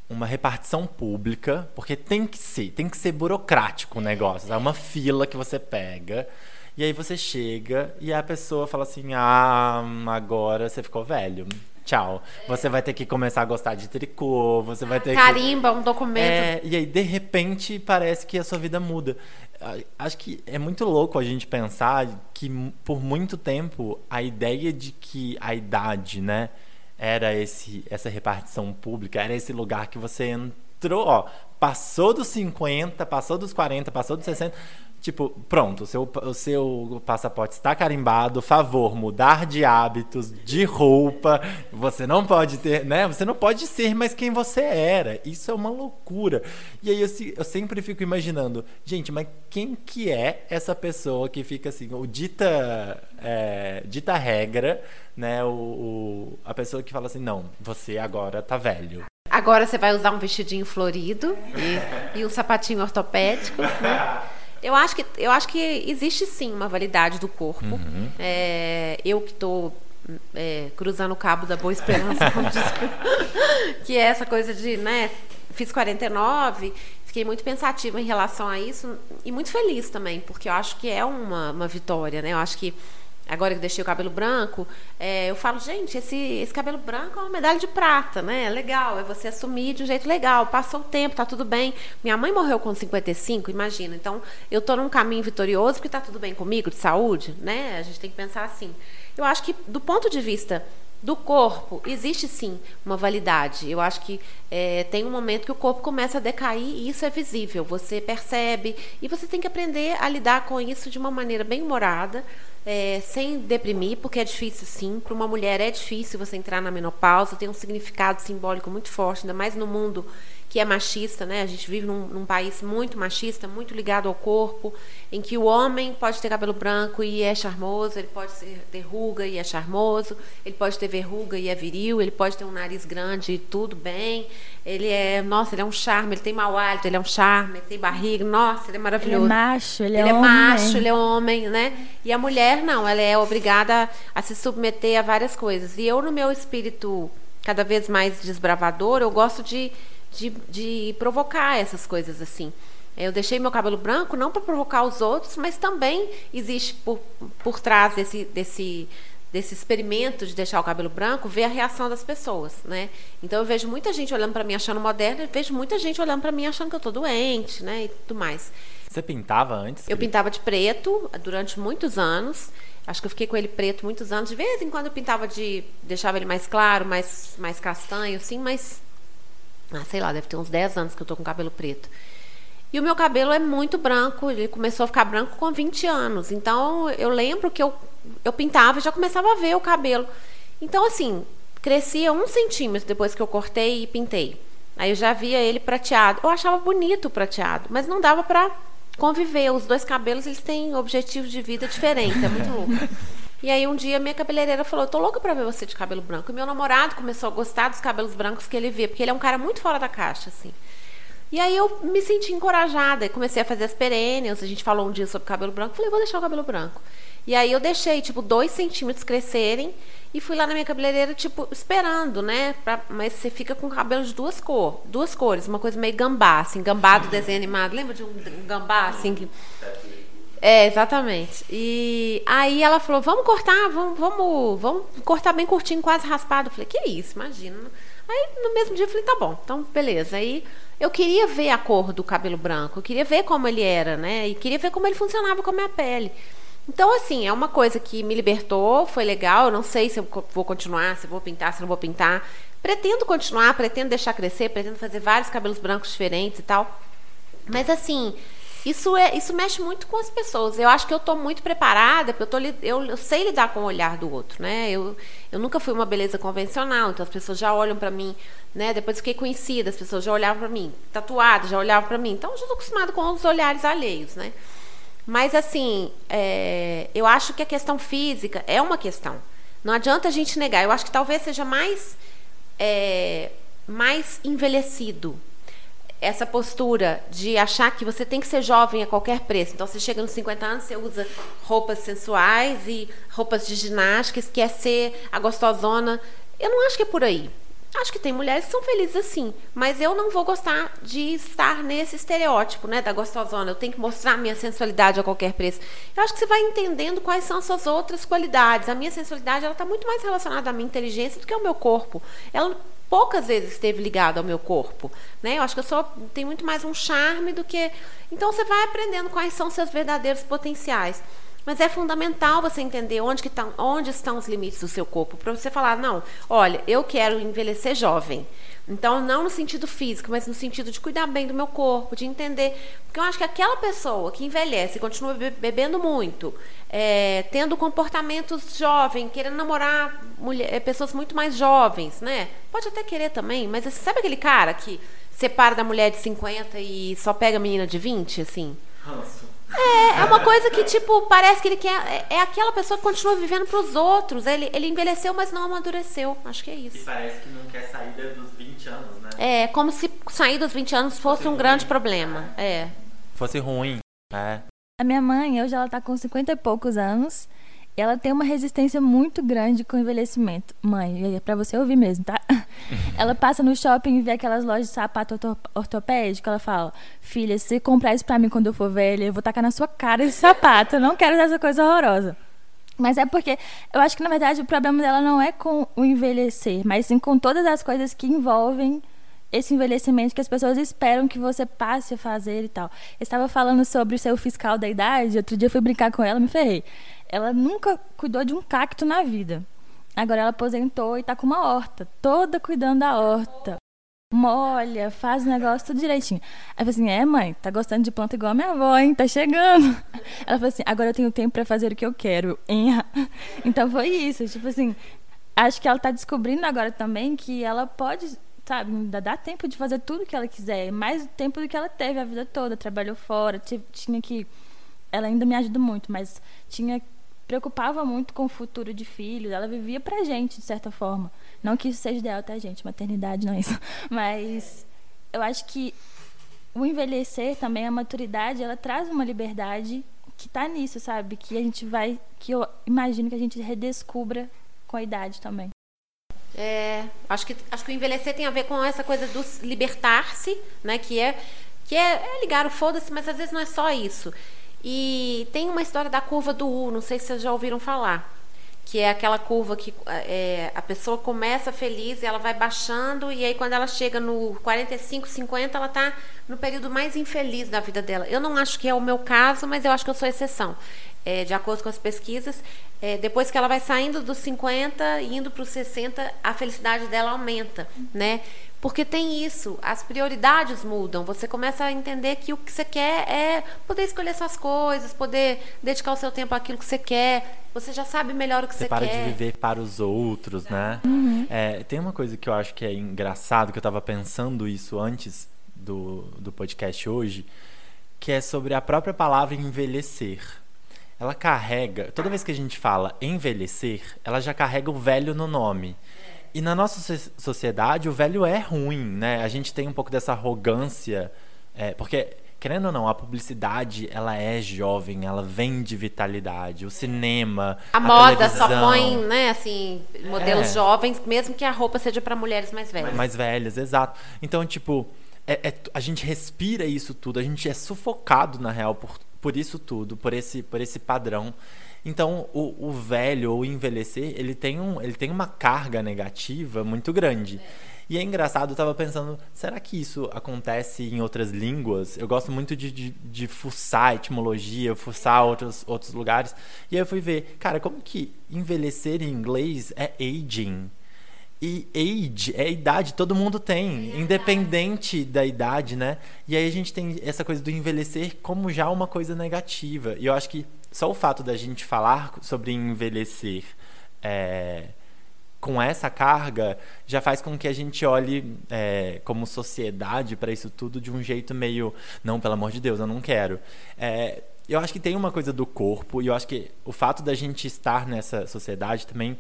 uma repartição pública, porque tem que ser, tem que ser burocrático o negócio. É uma fila que você pega. E aí você chega e a pessoa fala assim: Ah, agora você ficou velho tchau. Você vai ter que começar a gostar de tricô, você vai ter Carimba, que... um documento. É, e aí, de repente, parece que a sua vida muda. Acho que é muito louco a gente pensar que, por muito tempo, a ideia de que a idade, né, era esse, essa repartição pública, era esse lugar que você entrou, ó, passou dos 50, passou dos 40, passou dos 60 Tipo, pronto, o seu, o seu passaporte está carimbado, favor, mudar de hábitos, de roupa. Você não pode ter, né? Você não pode ser mais quem você era. Isso é uma loucura. E aí eu, eu sempre fico imaginando, gente, mas quem que é essa pessoa que fica assim, o dita, é, dita regra, né? O, o, a pessoa que fala assim, não, você agora tá velho. Agora você vai usar um vestidinho florido e, e um sapatinho ortopédico, né? Eu acho que, eu acho que existe sim uma validade do corpo. Uhum. É, eu que estou é, cruzando o cabo da boa esperança, que é essa coisa de, né, fiz 49, fiquei muito pensativa em relação a isso e muito feliz também, porque eu acho que é uma, uma vitória, né? Eu acho que agora que deixei o cabelo branco, é, eu falo, gente, esse, esse cabelo branco é uma medalha de prata, né? É legal, é você assumir de um jeito legal. Passou o tempo, tá tudo bem. Minha mãe morreu com 55, imagina. Então, eu tô num caminho vitorioso porque tá tudo bem comigo, de saúde, né? A gente tem que pensar assim. Eu acho que, do ponto de vista do corpo, existe sim uma validade. Eu acho que é, tem um momento que o corpo começa a decair e isso é visível. Você percebe e você tem que aprender a lidar com isso de uma maneira bem humorada, é, sem deprimir, porque é difícil sim. Para uma mulher é difícil você entrar na menopausa, tem um significado simbólico muito forte, ainda mais no mundo que é machista, né? A gente vive num, num, país muito machista, muito ligado ao corpo, em que o homem pode ter cabelo branco e é charmoso, ele pode ter ruga e é charmoso, ele pode ter verruga e é viril, ele pode ter um nariz grande e tudo bem, ele é, nossa, ele é um charme, ele tem mau hálito, ele é um charme, ele tem barriga, nossa, ele é maravilhoso. Ele é macho, ele, ele é, é homem. macho, ele é homem, né? E a mulher não, ela é obrigada a se submeter a várias coisas. E eu no meu espírito cada vez mais desbravador, eu gosto de de, de provocar essas coisas assim. Eu deixei meu cabelo branco não para provocar os outros, mas também existe por, por trás desse, desse, desse experimento de deixar o cabelo branco, ver a reação das pessoas, né? Então eu vejo muita gente olhando para mim achando moderna, e vejo muita gente olhando para mim achando que eu tô doente, né, e tudo mais. Você pintava antes? Eu pintava de preto durante muitos anos. Acho que eu fiquei com ele preto muitos anos. De vez em quando eu pintava de deixava ele mais claro, mais mais castanho assim, mas ah, sei lá, deve ter uns 10 anos que eu tô com cabelo preto. E o meu cabelo é muito branco, ele começou a ficar branco com 20 anos. Então eu lembro que eu, eu pintava e já começava a ver o cabelo. Então, assim, crescia um centímetro depois que eu cortei e pintei. Aí eu já via ele prateado. Eu achava bonito o prateado, mas não dava para conviver. Os dois cabelos eles têm objetivos de vida diferentes, é muito louco. E aí um dia minha cabeleireira falou: "Tô louca para ver você de cabelo branco". E meu namorado começou a gostar dos cabelos brancos que ele vê, porque ele é um cara muito fora da caixa assim. E aí eu me senti encorajada e comecei a fazer as perênios. A gente falou um dia sobre cabelo branco, falei: "Vou deixar o cabelo branco". E aí eu deixei tipo dois centímetros crescerem e fui lá na minha cabeleireira tipo esperando, né? Pra, mas você fica com cabelo de duas cores, duas cores, uma coisa meio gambá, assim, gambá do desenho animado. Lembra de um gambá assim que é, exatamente. E aí ela falou: vamos cortar, vamos, vamos, vamos cortar bem curtinho, quase raspado. Eu falei, que isso, imagina. Aí no mesmo dia eu falei, tá bom, então beleza. Aí eu queria ver a cor do cabelo branco, eu queria ver como ele era, né? E queria ver como ele funcionava com a minha pele. Então, assim, é uma coisa que me libertou, foi legal. Eu não sei se eu vou continuar, se eu vou pintar, se não vou pintar. Pretendo continuar, pretendo deixar crescer, pretendo fazer vários cabelos brancos diferentes e tal. Mas, assim, isso, é, isso mexe muito com as pessoas. Eu acho que eu estou muito preparada, porque eu, tô, eu, eu, sei lidar com o olhar do outro, né? Eu, eu nunca fui uma beleza convencional, então as pessoas já olham para mim, né? Depois fiquei conhecida, as pessoas já olhavam para mim, tatuada, já olhavam para mim. Então eu já estou acostumada com os olhares alheios, né? Mas assim, é, eu acho que a questão física é uma questão. Não adianta a gente negar. Eu acho que talvez seja mais, é, mais envelhecido essa postura de achar que você tem que ser jovem a qualquer preço. Então, você chega nos 50 anos, você usa roupas sensuais e roupas de ginástica, quer ser a gostosona. Eu não acho que é por aí. Acho que tem mulheres que são felizes assim, mas eu não vou gostar de estar nesse estereótipo, né, da gostosona. Eu tenho que mostrar minha sensualidade a qualquer preço. Eu acho que você vai entendendo quais são as suas outras qualidades. A minha sensualidade, ela está muito mais relacionada à minha inteligência do que ao meu corpo. Ela poucas vezes esteve ligada ao meu corpo, né? Eu acho que eu sou tem muito mais um charme do que. Então você vai aprendendo quais são seus verdadeiros potenciais. Mas é fundamental você entender onde, que tá, onde estão os limites do seu corpo, para você falar, não, olha, eu quero envelhecer jovem. Então, não no sentido físico, mas no sentido de cuidar bem do meu corpo, de entender. Porque eu acho que aquela pessoa que envelhece e continua bebendo muito, é, tendo comportamentos jovens, querendo namorar mulher, é, pessoas muito mais jovens, né? Pode até querer também, mas sabe aquele cara que separa da mulher de 50 e só pega a menina de 20, assim? Ranço. É, é uma coisa que, tipo, parece que ele quer. É, é aquela pessoa que continua vivendo para os outros. Ele, ele envelheceu, mas não amadureceu. Acho que é isso. E parece que não quer sair dos 20 anos, né? É, como se sair dos 20 anos fosse um grande problema. É. Fosse ruim. É. A minha mãe, hoje ela tá com 50 e poucos anos. E ela tem uma resistência muito grande com o envelhecimento. Mãe, é pra você ouvir mesmo, tá? Ela passa no shopping e vê aquelas lojas de sapato ortopédico. Ela fala: Filha, se comprar isso pra mim quando eu for velha, eu vou tacar na sua cara esse sapato. Eu não quero essa coisa horrorosa. Mas é porque eu acho que, na verdade, o problema dela não é com o envelhecer, mas sim com todas as coisas que envolvem esse envelhecimento que as pessoas esperam que você passe a fazer e tal. Eu estava falando sobre o seu fiscal da idade, outro dia eu fui brincar com ela, me ferrei. Ela nunca cuidou de um cacto na vida. Agora ela aposentou e está com uma horta, toda cuidando da horta. Molha, faz o negócio tudo direitinho. Aí eu falei assim: é, mãe, tá gostando de planta igual a minha avó, hein? Tá chegando. Ela falou assim: agora eu tenho tempo para fazer o que eu quero, hein? Então foi isso. Tipo assim, acho que ela tá descobrindo agora também que ela pode sabe, ainda dá tempo de fazer tudo que ela quiser, mais tempo do que ela teve a vida toda, trabalhou fora, tinha que ela ainda me ajuda muito, mas tinha preocupava muito com o futuro de filhos, ela vivia pra gente de certa forma. Não que isso seja ideal, tá, gente? Maternidade não é isso. Mas eu acho que o envelhecer também, a maturidade, ela traz uma liberdade que tá nisso, sabe? Que a gente vai, que eu imagino que a gente redescubra com a idade também. É, acho que acho que o envelhecer tem a ver com essa coisa do libertar-se, né? Que é que é, é ligar o foda-se, mas às vezes não é só isso. E tem uma história da curva do U, não sei se vocês já ouviram falar, que é aquela curva que é, a pessoa começa feliz e ela vai baixando e aí quando ela chega no 45, 50, ela está no período mais infeliz da vida dela. Eu não acho que é o meu caso, mas eu acho que eu sou exceção. É, de acordo com as pesquisas, é, depois que ela vai saindo dos 50 e indo para os 60, a felicidade dela aumenta, né? Porque tem isso, as prioridades mudam. Você começa a entender que o que você quer é poder escolher suas coisas, poder dedicar o seu tempo àquilo que você quer. Você já sabe melhor o que você, você para quer. de viver para os outros, né? Uhum. É, tem uma coisa que eu acho que é engraçado, que eu estava pensando isso antes do, do podcast hoje, que é sobre a própria palavra envelhecer ela carrega, toda vez que a gente fala envelhecer, ela já carrega o velho no nome. E na nossa sociedade, o velho é ruim, né? A gente tem um pouco dessa arrogância, é, porque querendo ou não, a publicidade ela é jovem, ela vende vitalidade, o cinema, a, a moda televisão. só põe, né, assim, modelos é. jovens, mesmo que a roupa seja para mulheres mais velhas. Mais velhas, exato. Então, tipo, é, é, a gente respira isso tudo, a gente é sufocado na real por por isso tudo, por esse, por esse padrão. Então, o, o velho ou envelhecer, ele tem, um, ele tem uma carga negativa muito grande. E é engraçado, eu tava pensando, será que isso acontece em outras línguas? Eu gosto muito de, de, de fuçar etimologia, fuçar outros, outros lugares. E aí eu fui ver, cara, como que envelhecer em inglês é aging? E age é idade, todo mundo tem, independente da idade, né? E aí a gente tem essa coisa do envelhecer como já uma coisa negativa. E eu acho que só o fato da gente falar sobre envelhecer é, com essa carga já faz com que a gente olhe é, como sociedade para isso tudo de um jeito meio, não, pelo amor de Deus, eu não quero. É, eu acho que tem uma coisa do corpo, e eu acho que o fato da gente estar nessa sociedade também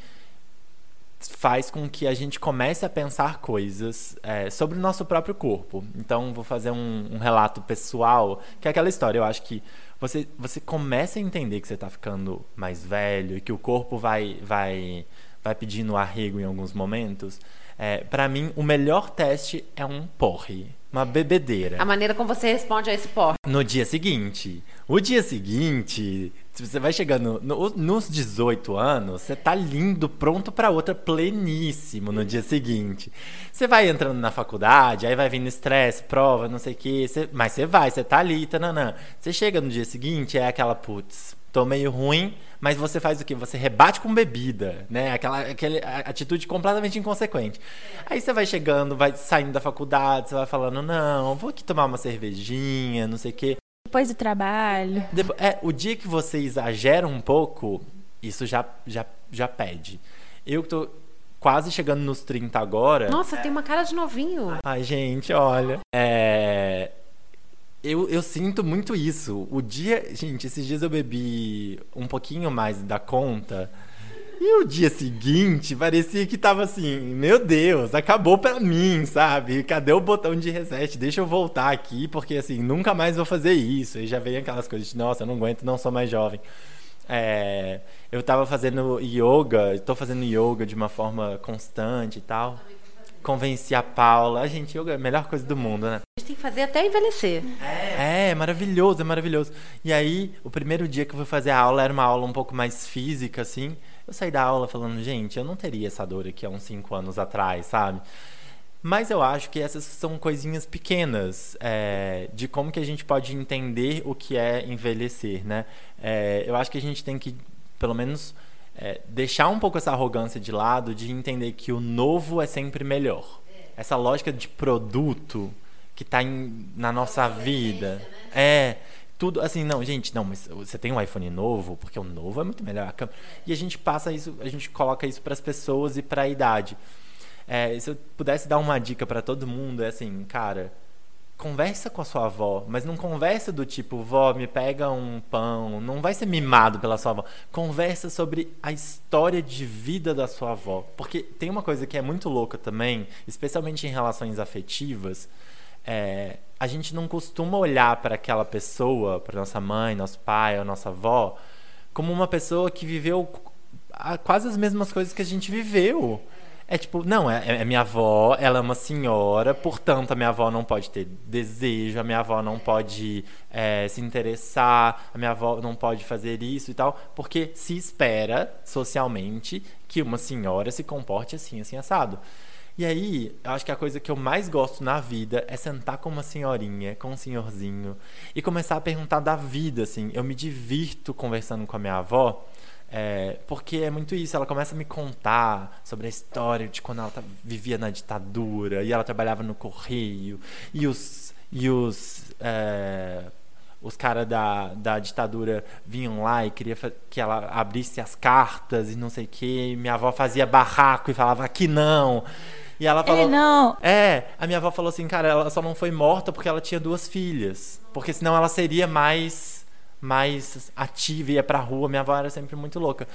faz com que a gente comece a pensar coisas é, sobre o nosso próprio corpo. Então, vou fazer um, um, relato pessoal, que é aquela história. Eu acho que você, você começa a entender que você está ficando mais velho e que o corpo vai, vai, vai pedindo arrego em alguns momentos. É, para mim, o melhor teste é um porre, uma bebedeira. A maneira como você responde a esse porre. No dia seguinte. O dia seguinte, você vai chegando no, nos 18 anos, você tá lindo, pronto para outra, pleníssimo no dia seguinte. Você vai entrando na faculdade, aí vai vindo estresse, prova, não sei o quê, você, mas você vai, você tá ali, tananã. Você chega no dia seguinte, é aquela, putz, tô meio ruim, mas você faz o quê? Você rebate com bebida, né? Aquela, aquela atitude completamente inconsequente. Aí você vai chegando, vai saindo da faculdade, você vai falando, não, vou aqui tomar uma cervejinha, não sei o quê. Depois do trabalho. Depois, é, o dia que você exagera um pouco, isso já, já, já pede. Eu tô quase chegando nos 30 agora. Nossa, tem uma cara de novinho. Ai, gente, olha. É. Eu, eu sinto muito isso. O dia. Gente, esses dias eu bebi um pouquinho mais da conta. E o dia seguinte parecia que tava assim, meu Deus, acabou pra mim, sabe? Cadê o botão de reset? Deixa eu voltar aqui, porque assim, nunca mais vou fazer isso. E já vem aquelas coisas de, nossa, eu não aguento, não sou mais jovem. É, eu tava fazendo yoga, tô fazendo yoga de uma forma constante e tal. Convenci a Paula. A gente, yoga é a melhor coisa do mundo, né? A gente tem que fazer até envelhecer. É, é maravilhoso, é maravilhoso. E aí, o primeiro dia que eu fui fazer a aula era uma aula um pouco mais física, assim. Eu saí da aula falando, gente, eu não teria essa dor aqui há uns 5 anos atrás, sabe? Mas eu acho que essas são coisinhas pequenas é, de como que a gente pode entender o que é envelhecer, né? É, eu acho que a gente tem que, pelo menos, é, deixar um pouco essa arrogância de lado, de entender que o novo é sempre melhor. Essa lógica de produto que está na nossa vida. É tudo assim, não, gente, não, mas você tem um iPhone novo, porque o novo é muito melhor. E a gente passa isso, a gente coloca isso para as pessoas e para a idade. É, se eu pudesse dar uma dica para todo mundo, é assim, cara, conversa com a sua avó, mas não conversa do tipo, vó, me pega um pão, não vai ser mimado pela sua avó. Conversa sobre a história de vida da sua avó, porque tem uma coisa que é muito louca também, especialmente em relações afetivas, é, a gente não costuma olhar para aquela pessoa, para nossa mãe, nosso pai ou nossa avó, como uma pessoa que viveu quase as mesmas coisas que a gente viveu. É tipo, não, é, é, minha avó, ela é uma senhora, portanto a minha avó não pode ter desejo, a minha avó não pode é, se interessar, a minha avó não pode fazer isso e tal, porque se espera socialmente que uma senhora se comporte assim, assim, assado. E aí, eu acho que a coisa que eu mais gosto na vida é sentar com uma senhorinha, com um senhorzinho, e começar a perguntar da vida, assim. Eu me divirto conversando com a minha avó, é, porque é muito isso. Ela começa a me contar sobre a história de quando ela tá, vivia na ditadura, e ela trabalhava no correio, e os. E os é, os caras da, da ditadura vinham lá e queria que ela abrisse as cartas e não sei o que. Minha avó fazia barraco e falava aqui não. E ela falou. Ele não. É, a minha avó falou assim, cara, ela só não foi morta porque ela tinha duas filhas. Porque senão ela seria mais mais ativa ia pra rua. Minha avó era sempre muito louca.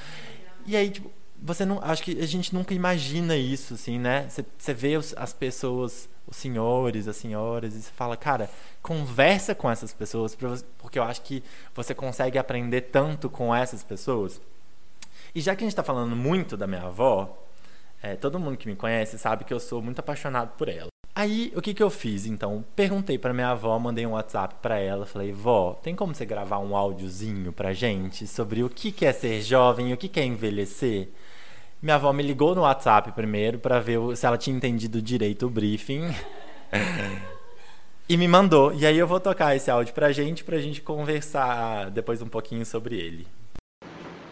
E aí, tipo, você não. Acho que a gente nunca imagina isso, assim, né? Você vê os, as pessoas, os senhores, as senhoras, e você fala, cara, conversa com essas pessoas, porque eu acho que você consegue aprender tanto com essas pessoas. E já que a gente está falando muito da minha avó, é, todo mundo que me conhece sabe que eu sou muito apaixonado por ela. Aí, o que, que eu fiz? Então, perguntei para minha avó, mandei um WhatsApp para ela, falei: "Vó, tem como você gravar um áudiozinho pra gente sobre o que, que é ser jovem e o que, que é envelhecer?" Minha avó me ligou no WhatsApp primeiro para ver se ela tinha entendido direito o briefing. e me mandou. E aí eu vou tocar esse áudio pra gente, pra gente conversar depois um pouquinho sobre ele.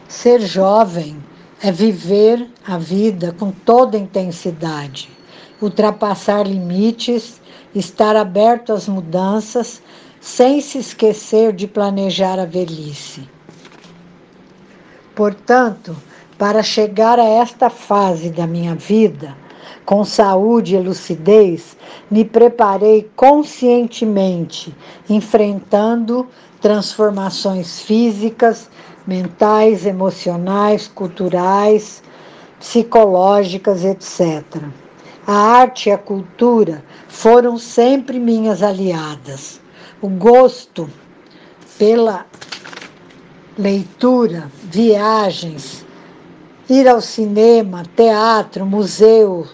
Ser jovem é viver a vida com toda intensidade, ultrapassar limites, estar aberto às mudanças, sem se esquecer de planejar a velhice. Portanto, para chegar a esta fase da minha vida, com saúde e lucidez, me preparei conscientemente, enfrentando transformações físicas, mentais, emocionais, culturais, psicológicas, etc. A arte e a cultura foram sempre minhas aliadas. O gosto pela leitura, viagens, ir ao cinema, teatro, museu,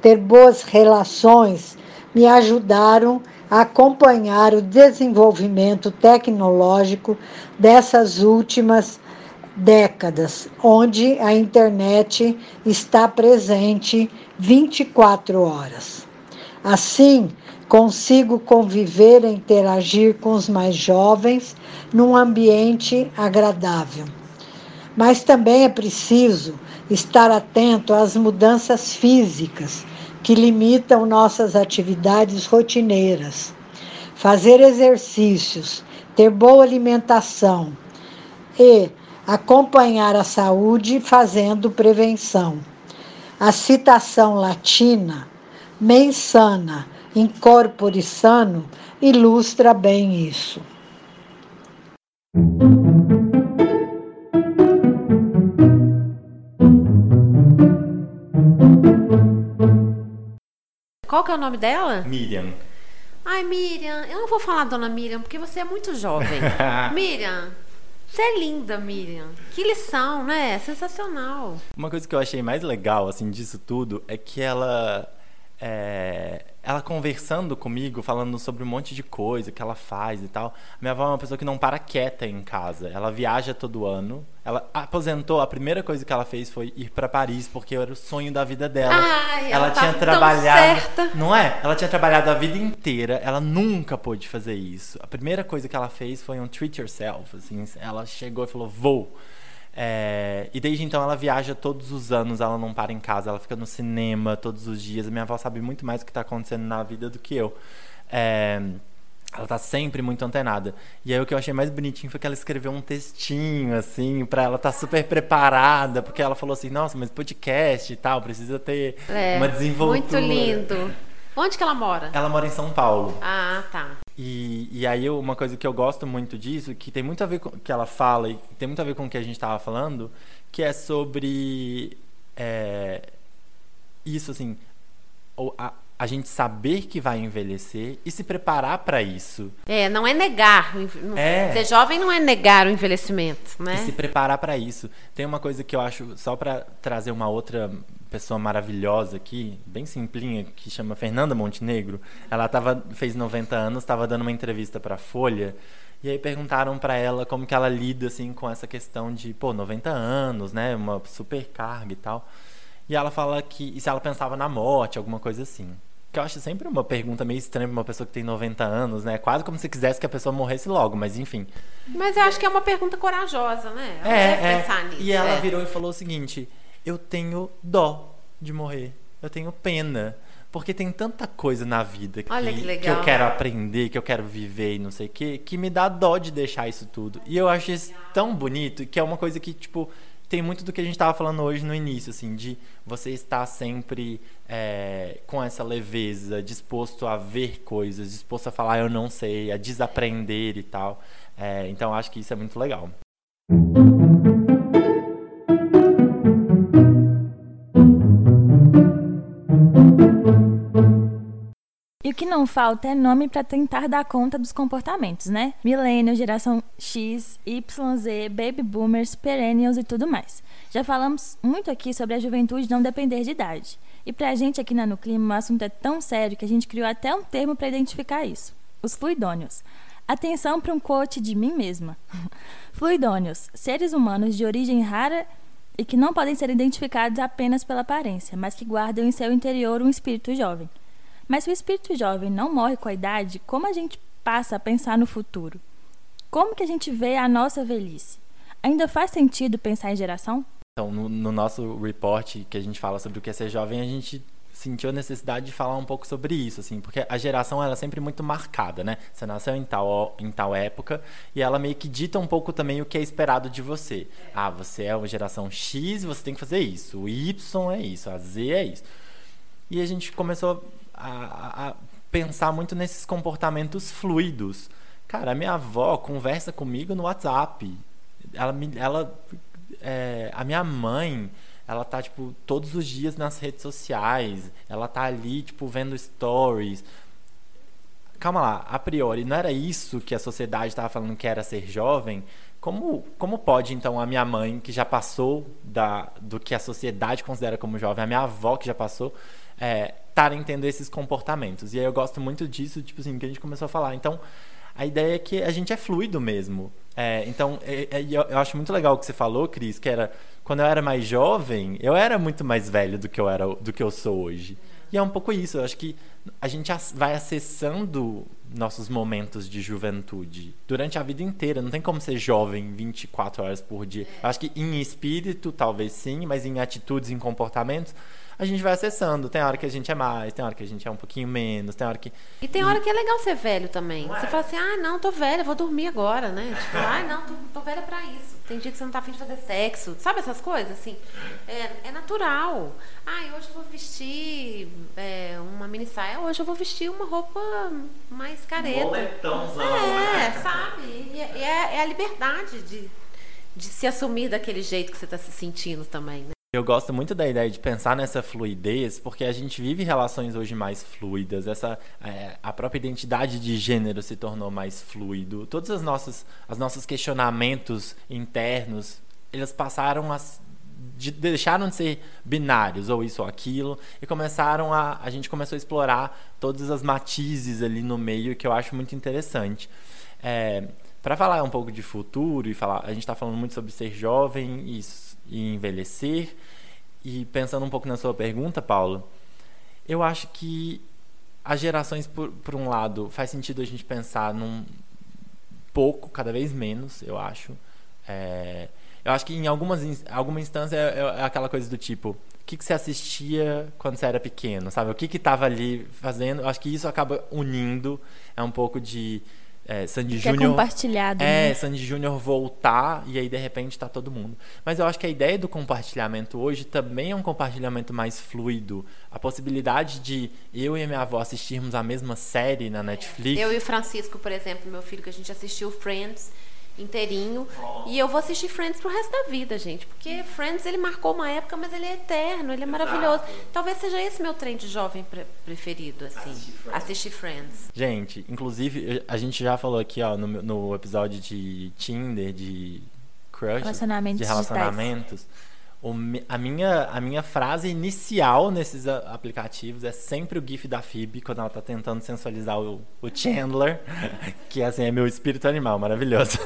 ter boas relações me ajudaram a acompanhar o desenvolvimento tecnológico dessas últimas décadas, onde a internet está presente 24 horas. Assim, consigo conviver e interagir com os mais jovens num ambiente agradável. Mas também é preciso estar atento às mudanças físicas que limitam nossas atividades rotineiras. Fazer exercícios, ter boa alimentação e acompanhar a saúde fazendo prevenção. A citação latina, mens sana, incorpore sano, ilustra bem isso. Qual que é o nome dela? Miriam. Ai, Miriam, eu não vou falar Dona Miriam porque você é muito jovem. Miriam, você é linda, Miriam. Que lição, né? Sensacional. Uma coisa que eu achei mais legal, assim, disso tudo é que ela. É, ela conversando comigo, falando sobre um monte de coisa que ela faz e tal. Minha avó é uma pessoa que não para quieta em casa. Ela viaja todo ano. Ela aposentou, a primeira coisa que ela fez foi ir para Paris, porque era o sonho da vida dela. Ai, ela, ela tá tinha tão trabalhado. Não é? Ela tinha trabalhado a vida inteira, ela nunca pôde fazer isso. A primeira coisa que ela fez foi um treat yourself. Assim, ela chegou e falou: vou. É, e desde então ela viaja todos os anos, ela não para em casa, ela fica no cinema todos os dias. A minha avó sabe muito mais o que está acontecendo na vida do que eu. É, ela tá sempre muito antenada. E aí o que eu achei mais bonitinho foi que ela escreveu um textinho, assim, pra ela estar tá super preparada, porque ela falou assim, nossa, mas podcast e tal, precisa ter É, uma desenvoltura. Muito lindo. Onde que ela mora? Ela mora em São Paulo. Ah, tá. E, e aí eu- uma coisa que eu gosto muito disso, que tem muito a ver com o que ela fala e tem muito a ver com o que a gente estava falando, que é sobre é, isso assim, o- a, a gente saber que vai envelhecer e se preparar para isso. É, não é negar. É. Ser jovem não é negar o envelhecimento, né? E se preparar para isso. Tem uma coisa que eu acho, só para trazer uma outra pessoa maravilhosa aqui, bem simplinha, que chama Fernanda Montenegro. Ela tava, fez 90 anos, estava dando uma entrevista para Folha. E aí perguntaram para ela como que ela lida assim com essa questão de, pô, 90 anos, né, uma supercarga e tal. E ela fala que e se ela pensava na morte, alguma coisa assim. Que eu acho sempre uma pergunta meio estranha pra uma pessoa que tem 90 anos, né? Quase como se quisesse que a pessoa morresse logo, mas enfim. Mas eu acho que é uma pergunta corajosa, né? Ela É, é. pensar nisso. E ela é. virou e falou o seguinte: eu tenho dó de morrer. Eu tenho pena. Porque tem tanta coisa na vida que, que legal. eu quero aprender, que eu quero viver e não sei o que, que me dá dó de deixar isso tudo. E eu acho isso tão bonito, que é uma coisa que, tipo, tem muito do que a gente tava falando hoje no início, assim, de você estar sempre é, com essa leveza, disposto a ver coisas, disposto a falar eu não sei, a desaprender e tal. É, então acho que isso é muito legal. E o que não falta é nome para tentar dar conta dos comportamentos, né? Millennial, geração X, Y, Z, Baby Boomers, Perennials e tudo mais. Já falamos muito aqui sobre a juventude não depender de idade. E pra gente aqui na No Clima, o assunto é tão sério que a gente criou até um termo para identificar isso: os fluidônios. Atenção para um quote de mim mesma. Fluidônios, seres humanos de origem rara e que não podem ser identificados apenas pela aparência, mas que guardam em seu interior um espírito jovem. Mas se o espírito jovem não morre com a idade, como a gente passa a pensar no futuro? Como que a gente vê a nossa velhice? Ainda faz sentido pensar em geração? Então, no, no nosso report que a gente fala sobre o que é ser jovem, a gente sentiu a necessidade de falar um pouco sobre isso, assim, porque a geração ela é sempre muito marcada, né? Você nasceu em tal, em tal época e ela meio que dita um pouco também o que é esperado de você. Ah, você é uma geração X, você tem que fazer isso. O Y é isso, a Z é isso. E a gente começou a, a- pensar muito nesses comportamentos fluidos. Cara, a minha avó conversa comigo no WhatsApp. Ela, ela é, a minha mãe ela tá, tipo, todos os dias nas redes sociais, ela tá ali, tipo, vendo stories. Calma lá, a priori, não era isso que a sociedade estava falando que era ser jovem? Como, como pode, então, a minha mãe, que já passou da, do que a sociedade considera como jovem, a minha avó, que já passou, estarem tendo esses comportamentos? E aí eu gosto muito disso, tipo assim, que a gente começou a falar. Então, a ideia é que a gente é fluido mesmo. É, então, é, é, eu acho muito legal o que você falou, Cris, que era quando eu era mais jovem, eu era muito mais velho do que eu era, do que eu sou hoje. E é um pouco isso. Eu acho que a gente vai acessando nossos momentos de juventude durante a vida inteira. Não tem como ser jovem 24 horas por dia. Eu acho que em espírito, talvez sim, mas em atitudes, em comportamentos, a gente vai acessando. Tem hora que a gente é mais, tem hora que a gente é um pouquinho menos, tem hora que. E tem hora que é legal ser velho também. Você fala assim, ah, não, tô velha, vou dormir agora, né? Tipo, ah, não, tô, tô velha pra isso. Tem dia que você não tá afim de fazer sexo. Sabe essas coisas, assim? É, é natural. Ah, hoje eu vou vestir é, uma mini saia, hoje eu vou vestir uma roupa mais careta. Boletãozão, é, né? sabe? E, é, é, é a liberdade de, de se assumir daquele jeito que você está se sentindo também, né? Eu gosto muito da ideia de pensar nessa fluidez, porque a gente vive relações hoje mais fluidas. Essa, é, a própria identidade de gênero se tornou mais fluido. Todos os nossos, os nossos questionamentos internos, eles passaram a de, deixaram de ser binários, ou isso ou aquilo, e começaram a. A gente começou a explorar todas as matizes ali no meio, que eu acho muito interessante. É, Para falar um pouco de futuro, e falar, a gente está falando muito sobre ser jovem e e envelhecer. E pensando um pouco na sua pergunta, Paulo, eu acho que as gerações, por, por um lado, faz sentido a gente pensar num pouco, cada vez menos, eu acho. É, eu acho que em algumas alguma instância é, é, aquela coisa do tipo, o que, que você assistia quando você era pequeno, sabe? O que que estava ali fazendo? Eu acho que isso acaba unindo, é um pouco de é, Sandy Júnior. É compartilhado. É, né? Sandy Júnior voltar e aí de repente tá todo mundo. Mas eu acho que a ideia do compartilhamento hoje também é um compartilhamento mais fluido. A possibilidade de eu e a minha avó assistirmos a mesma série na Netflix. Eu e o Francisco, por exemplo, meu filho, que a gente assistiu Friends inteirinho. Oh. E eu vou assistir Friends pro resto da vida, gente. Porque Friends, ele marcou uma época, mas ele é eterno, ele é Exato. maravilhoso. Talvez seja esse meu trem de jovem pre preferido, assim. Assistir Friends. assistir Friends. Gente, inclusive, a gente já falou aqui, ó, no, no episódio de Tinder, de crush, relacionamentos de relacionamentos. Digitais a, minha, a minha frase inicial nesses aplicativos é sempre o GIF da Phoebe, quando ela tá tentando sensualizar o, o Chandler, que assim é meu espírito animal, maravilhoso.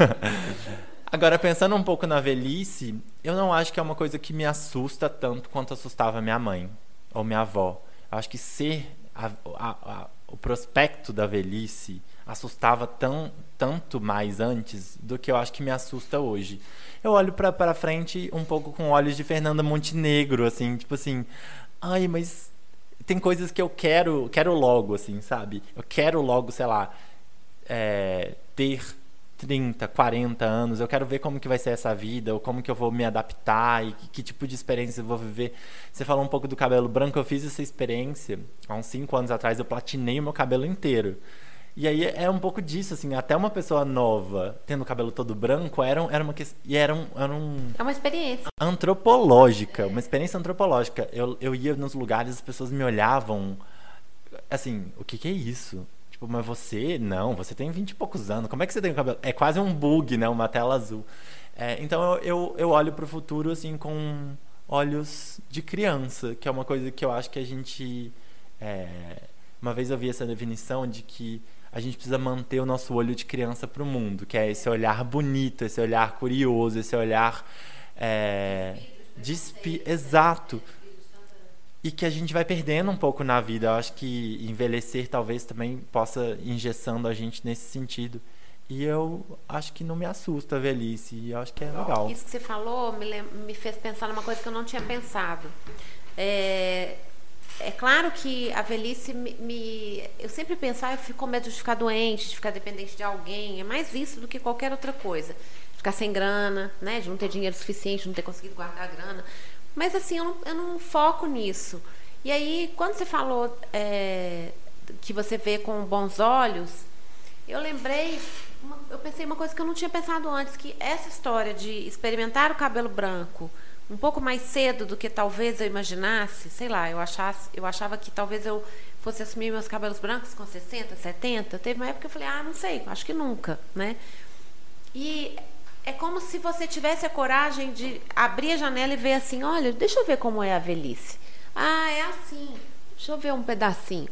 Agora, pensando um pouco na velhice, eu não acho que é uma coisa que me assusta tanto quanto assustava minha mãe ou minha avó. Eu acho que ser a, a, a, o prospecto da velhice assustava tão, tanto mais antes do que eu acho que me assusta hoje eu olho pra, pra frente um pouco com olhos de Fernanda Montenegro, assim, tipo assim, ai, mas tem coisas que eu quero, quero logo, assim, sabe? Eu quero logo, sei lá, é, ter 30, 40 anos, eu quero ver como que vai ser essa vida, ou como que eu vou me adaptar e que, que, tipo de experiência eu vou viver. Você falou um pouco do cabelo branco, eu fiz essa experiência há uns 5 anos atrás, eu platinei o meu cabelo inteiro. E aí é um pouco disso, assim, até uma pessoa nova tendo o cabelo todo branco era, era uma e era um, era um É uma experiência. Antropológica, uma experiência antropológica. Eu, eu ia nos lugares, as pessoas me olhavam assim, o que, que é isso? Tipo, mas você, não, você tem vinte e poucos anos, como é que você tem o cabelo? É quase um bug, né? Uma tela azul. É, então eu, eu, eu olho pro futuro, assim, com olhos de criança, que é uma coisa que eu acho que a gente. É, uma vez eu vi essa definição de que a gente precisa manter o nosso olho de criança para o mundo, que é esse olhar bonito, esse olhar curioso, esse olhar é, exato e que a gente vai perdendo um pouco na vida. Eu acho que envelhecer talvez também possa engessando a gente nesse sentido. E eu acho que não me assusta a velhice, e eu acho que é legal. Isso que você falou me, me fez pensar numa coisa que eu não tinha pensado. É, é claro que a velhice me, me, Eu sempre pensava, eu fico com medo de ficar doente, de ficar dependente de alguém. É mais isso do que qualquer outra coisa. Ficar sem grana, né? De não ter dinheiro suficiente, de não ter conseguido guardar a grana. Mas assim, eu não, eu não foco nisso. E aí, quando você falou é, que você vê com bons olhos, eu lembrei, uma, eu pensei uma coisa que eu não tinha pensado antes, que essa história de experimentar o cabelo branco um pouco mais cedo do que talvez eu imaginasse, sei lá, eu achasse, eu achava que talvez eu fosse assumir meus cabelos brancos com 60, 70. Teve uma época que eu falei, ah, não sei, acho que nunca, né? E é como se você tivesse a coragem de abrir a janela e ver assim, olha, deixa eu ver como é a velhice. Ah, é assim. Deixa eu ver um pedacinho.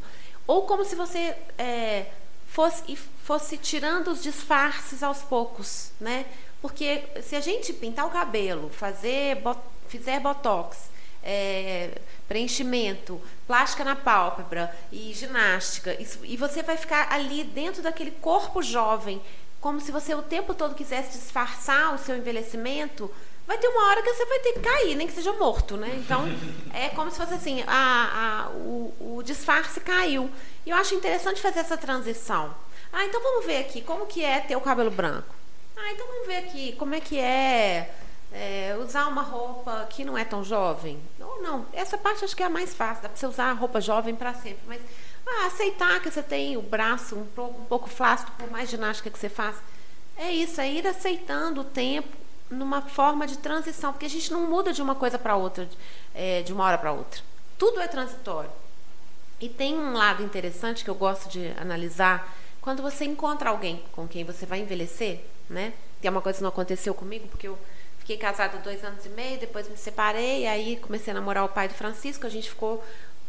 Ou como se você é, fosse, fosse tirando os disfarces aos poucos, né? Porque se a gente pintar o cabelo, fazer, fizer botox, é, preenchimento, plástica na pálpebra e ginástica, isso, e você vai ficar ali dentro daquele corpo jovem, como se você o tempo todo quisesse disfarçar o seu envelhecimento, vai ter uma hora que você vai ter que cair, nem que seja morto, né? Então, é como se fosse assim, a, a, o, o disfarce caiu. E eu acho interessante fazer essa transição. Ah, então vamos ver aqui, como que é ter o cabelo branco? Ah, então vamos ver aqui, como é que é, é usar uma roupa que não é tão jovem? Não, não, essa parte acho que é a mais fácil, dá para você usar a roupa jovem para sempre, mas ah, aceitar que você tem o braço um pouco, um pouco flácido por mais ginástica que você faça. É isso, é ir aceitando o tempo numa forma de transição, porque a gente não muda de uma coisa para outra, é, de uma hora para outra. Tudo é transitório. E tem um lado interessante que eu gosto de analisar quando você encontra alguém com quem você vai envelhecer, né? É uma coisa que não aconteceu comigo, porque eu fiquei casada dois anos e meio, depois me separei, aí comecei a namorar o pai do Francisco, a gente ficou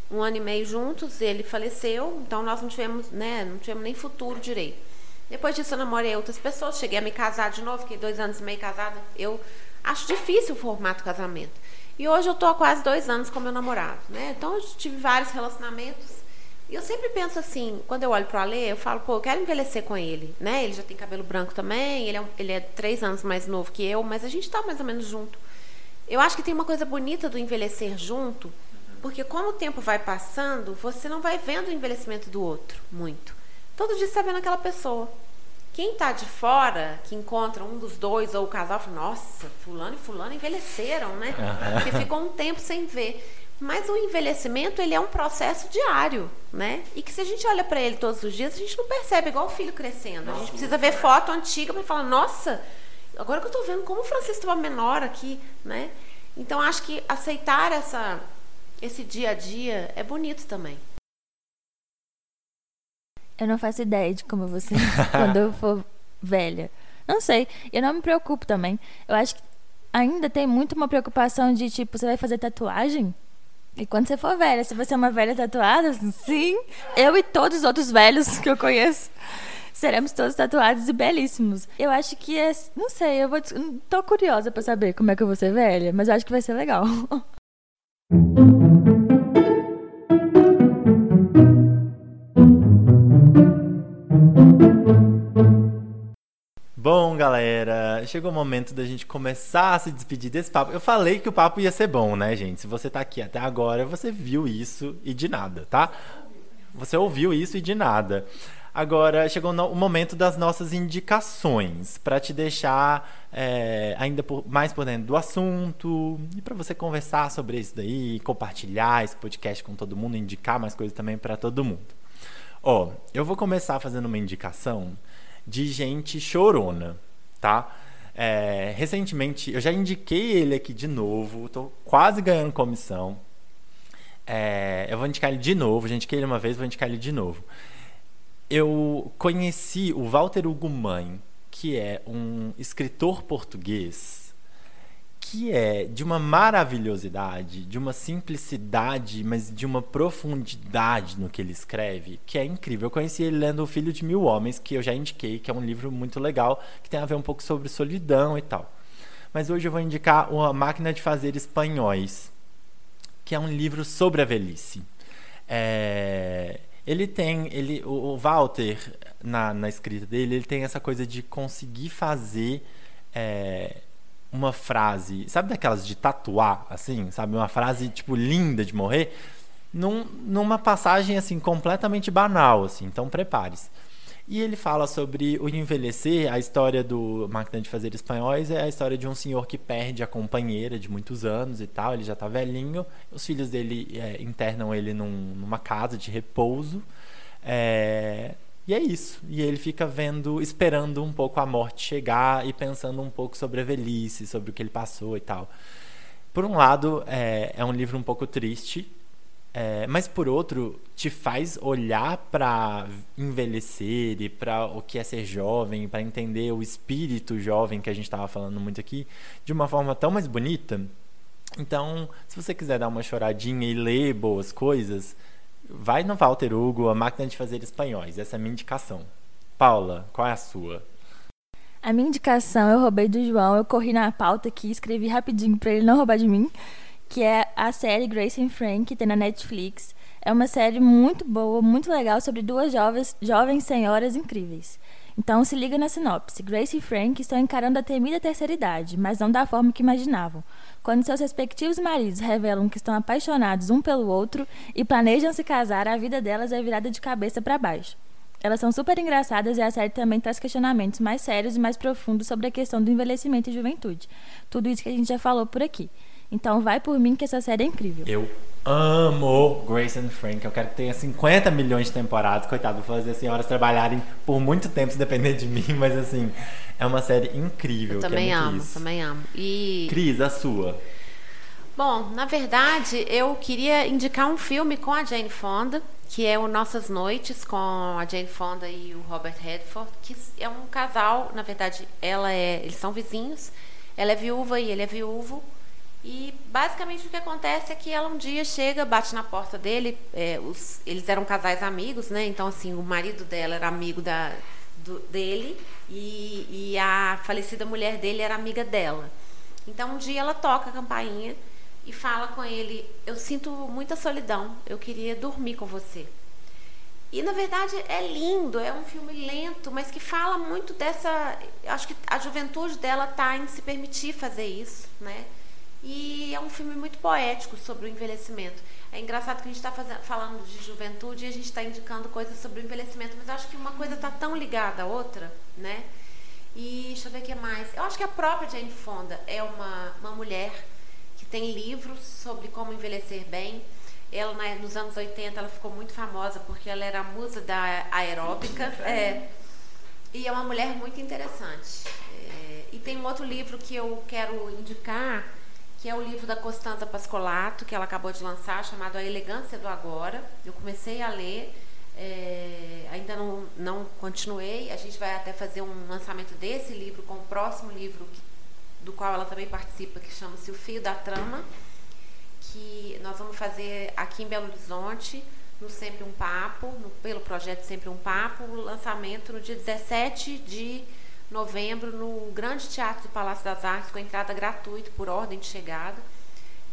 um ano e meio juntos, ele faleceu, então nós não tivemos, né, não tivemos nem futuro direito. Depois disso eu namorei outras pessoas, cheguei a me casar de novo, fiquei dois anos e meio casada. Eu acho difícil o formato casamento. E hoje eu estou há quase dois anos com meu namorado, né? Então eu tive vários relacionamentos. E eu sempre penso assim, quando eu olho para o Alê, eu falo, pô, eu quero envelhecer com ele, né? Ele já tem cabelo branco também, ele é, ele é três anos mais novo que eu, mas a gente está mais ou menos junto. Eu acho que tem uma coisa bonita do envelhecer junto, porque como o tempo vai passando, você não vai vendo o envelhecimento do outro muito. Todo dia você está vendo aquela pessoa. Quem está de fora, que encontra um dos dois ou o casal, fala, nossa, fulano e fulano envelheceram, né? Porque ficou um tempo sem ver. Mas o envelhecimento, ele é um processo diário, né? E que se a gente olha para ele todos os dias, a gente não percebe, igual o filho crescendo. A gente precisa ver foto antiga para falar, nossa, agora que eu estou vendo como o Francisco estava menor aqui, né? Então, acho que aceitar essa, esse dia a dia é bonito também. Eu não faço ideia de como você quando eu for velha. Não sei. Eu não me preocupo também. Eu acho que ainda tem muito uma preocupação de tipo, você vai fazer tatuagem? E quando você for velha, se você é uma velha tatuada, sim, eu e todos os outros velhos que eu conheço seremos todos tatuados e belíssimos. Eu acho que é, não sei, eu vou tô curiosa para saber como é que eu vou ser velha, mas eu acho que vai ser legal. Bom, galera, chegou o momento da gente começar a se despedir desse papo. Eu falei que o papo ia ser bom, né, gente? Se você tá aqui até agora, você viu isso e de nada, tá? Você ouviu isso e de nada. Agora chegou o momento das nossas indicações para te deixar é, ainda por, mais por dentro do assunto e para você conversar sobre isso daí, compartilhar esse podcast com todo mundo, indicar mais coisas também para todo mundo. Ó, eu vou começar fazendo uma indicação de gente chorona, tá? É, recentemente, eu já indiquei ele aqui de novo, tô quase ganhando comissão. É, eu vou indicar ele de novo, já indiquei ele uma vez, vou indicar ele de novo. Eu conheci o Walter Hugo Mãe, que é um escritor português que é de uma maravilhosidade, de uma simplicidade, mas de uma profundidade no que ele escreve, que é incrível. Eu conheci ele lendo O Filho de Mil Homens, que eu já indiquei, que é um livro muito legal, que tem a ver um pouco sobre solidão e tal. Mas hoje eu vou indicar A Máquina de Fazer Espanhóis, que é um livro sobre a velhice. É... Ele tem, ele, o Walter, na, na escrita dele, ele tem essa coisa de conseguir fazer é, uma frase, sabe daquelas de tatuar, assim, sabe? Uma frase, tipo, linda de morrer, num, numa passagem, assim, completamente banal, assim. Então, prepare-se. E ele fala sobre o envelhecer, a história do Máquina de Fazer Espanhóis é a história de um senhor que perde a companheira de muitos anos e tal, ele já tá velhinho, os filhos dele é, internam ele num, numa casa de repouso, é, e é isso. E ele fica vendo, esperando um pouco a morte chegar e pensando um pouco sobre a velhice, sobre o que ele passou e tal. Por um lado, é, é um livro um pouco triste, é, mas por outro, te faz olhar para envelhecer e para o que é ser jovem, para entender o espírito jovem que a gente estava falando muito aqui, de uma forma tão mais bonita. Então, se você quiser dar uma choradinha e ler boas coisas, vai no Walter Hugo, A Máquina de Fazer Espanhóis. Essa é a minha indicação. Paula, qual é a sua? A minha indicação eu roubei do João, eu corri na pauta aqui, escrevi rapidinho para ele não roubar de mim, que é a série Grace and Frank, que tem na Netflix. É uma série muito boa, muito legal sobre duas jovens, jovens senhoras incríveis. Então se liga na sinopse. Grace e Frank estão encarando a temida terceira idade, mas não da forma que imaginavam. Quando seus respectivos maridos revelam que estão apaixonados um pelo outro e planejam se casar, a vida delas é virada de cabeça para baixo. Elas são super engraçadas e a série também traz questionamentos mais sérios e mais profundos sobre a questão do envelhecimento e juventude. Tudo isso que a gente já falou por aqui. Então vai por mim que essa série é incrível. Eu amo Grace and Frank. Eu quero que tenha 50 milhões de temporadas. Coitado, vou fazer as senhoras trabalharem por muito tempo se depender de mim, mas assim, é uma série incrível. Eu também é amo, isso. também amo. E Cris, a sua. Bom, na verdade, eu queria indicar um filme com a Jane Fonda, que é o Nossas Noites, com a Jane Fonda e o Robert Redford, que é um casal, na verdade, ela é, eles são vizinhos, ela é viúva e ele é viúvo, e basicamente o que acontece é que ela um dia chega, bate na porta dele, é, os, eles eram casais amigos, né? Então, assim, o marido dela era amigo da, do, dele e, e a falecida mulher dele era amiga dela. Então, um dia ela toca a campainha e fala com ele: Eu sinto muita solidão, eu queria dormir com você. E na verdade é lindo, é um filme lento, mas que fala muito dessa. Acho que a juventude dela está em se permitir fazer isso, né? E é um filme muito poético sobre o envelhecimento. É engraçado que a gente está falando de juventude e a gente está indicando coisas sobre o envelhecimento, mas acho que uma coisa está tão ligada à outra, né? E deixa eu ver o que mais. Eu acho que a própria Jane Fonda é uma, uma mulher que tem livros sobre como envelhecer bem. Ela, né, nos anos 80, ela ficou muito famosa porque ela era a musa da aeróbica. É, e é uma mulher muito interessante. É, e tem um outro livro que eu quero indicar, que é o livro da Costanza Pascolato, que ela acabou de lançar, chamado A Elegância do Agora. Eu comecei a ler, é, ainda não, não continuei. A gente vai até fazer um lançamento desse livro com o próximo livro que, do qual ela também participa, que chama-se O Fio da Trama, que nós vamos fazer aqui em Belo Horizonte, no Sempre um Papo, no, pelo projeto Sempre um Papo, o lançamento no dia 17 de novembro, no Grande Teatro do Palácio das Artes, com entrada gratuita por ordem de chegada.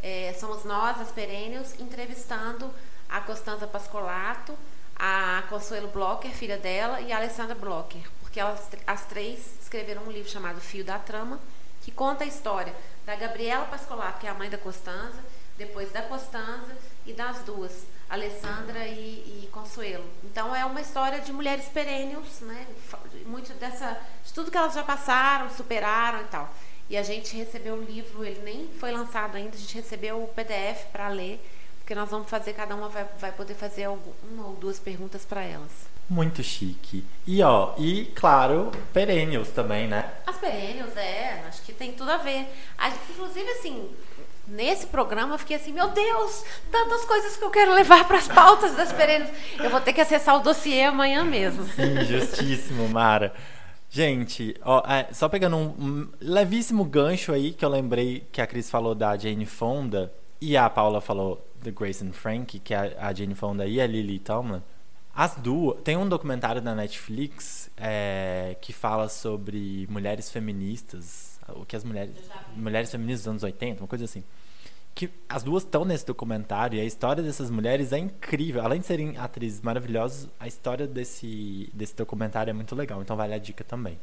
É, somos nós, as Perênios, entrevistando a Costanza Pascolato, a Consuelo Blocker, filha dela, e a Alessandra Blocker, porque elas as três escreveram um livro chamado Fio da Trama, que conta a história da Gabriela Pascolato, que é a mãe da Costanza, depois da Costanza e das duas, Alessandra e, e Consuelo. Então é uma história de mulheres perênios, né? Muito dessa, de tudo que elas já passaram, superaram e tal. E a gente recebeu o livro, ele nem foi lançado ainda, a gente recebeu o PDF para ler, porque nós vamos fazer, cada uma vai, vai poder fazer uma ou duas perguntas para elas. Muito chique. E ó, e claro, perennials também, né? As perennials, é, acho que tem tudo a ver. A, inclusive, assim, nesse programa eu fiquei assim, meu Deus, tantas coisas que eu quero levar para as pautas das perennials. Eu vou ter que acessar o dossiê amanhã mesmo. Sim, justíssimo, Mara. Gente, ó, é, só pegando um, um, levíssimo gancho aí que eu lembrei que a Cris falou da Jane Fonda e a Paula falou The Grace and Frank, que é a Jane Fonda e a Lily Tomlin. As duas. Tem um documentário da Netflix é, que fala sobre mulheres feministas. O que as mulheres. Mulheres feministas dos anos 80, uma coisa assim. Que as duas estão nesse documentário e a história dessas mulheres é incrível. Além de serem atrizes maravilhosas, a história desse, desse documentário é muito legal. Então vale a dica também.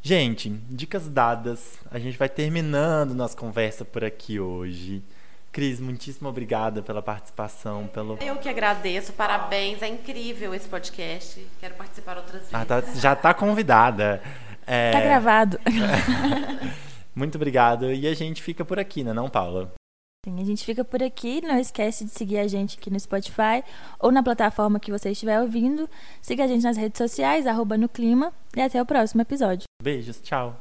Gente, dicas dadas. A gente vai terminando nossa conversa por aqui hoje. Cris, muitíssimo obrigada pela participação. Pelo... Eu que agradeço, parabéns, é incrível esse podcast. Quero participar outras vezes. Ah, tá, já está convidada. É... Tá gravado. Muito obrigado. E a gente fica por aqui, né, não, Paula? Sim, a gente fica por aqui. Não esquece de seguir a gente aqui no Spotify ou na plataforma que você estiver ouvindo. Siga a gente nas redes sociais, arroba no clima. E até o próximo episódio. Beijos, tchau.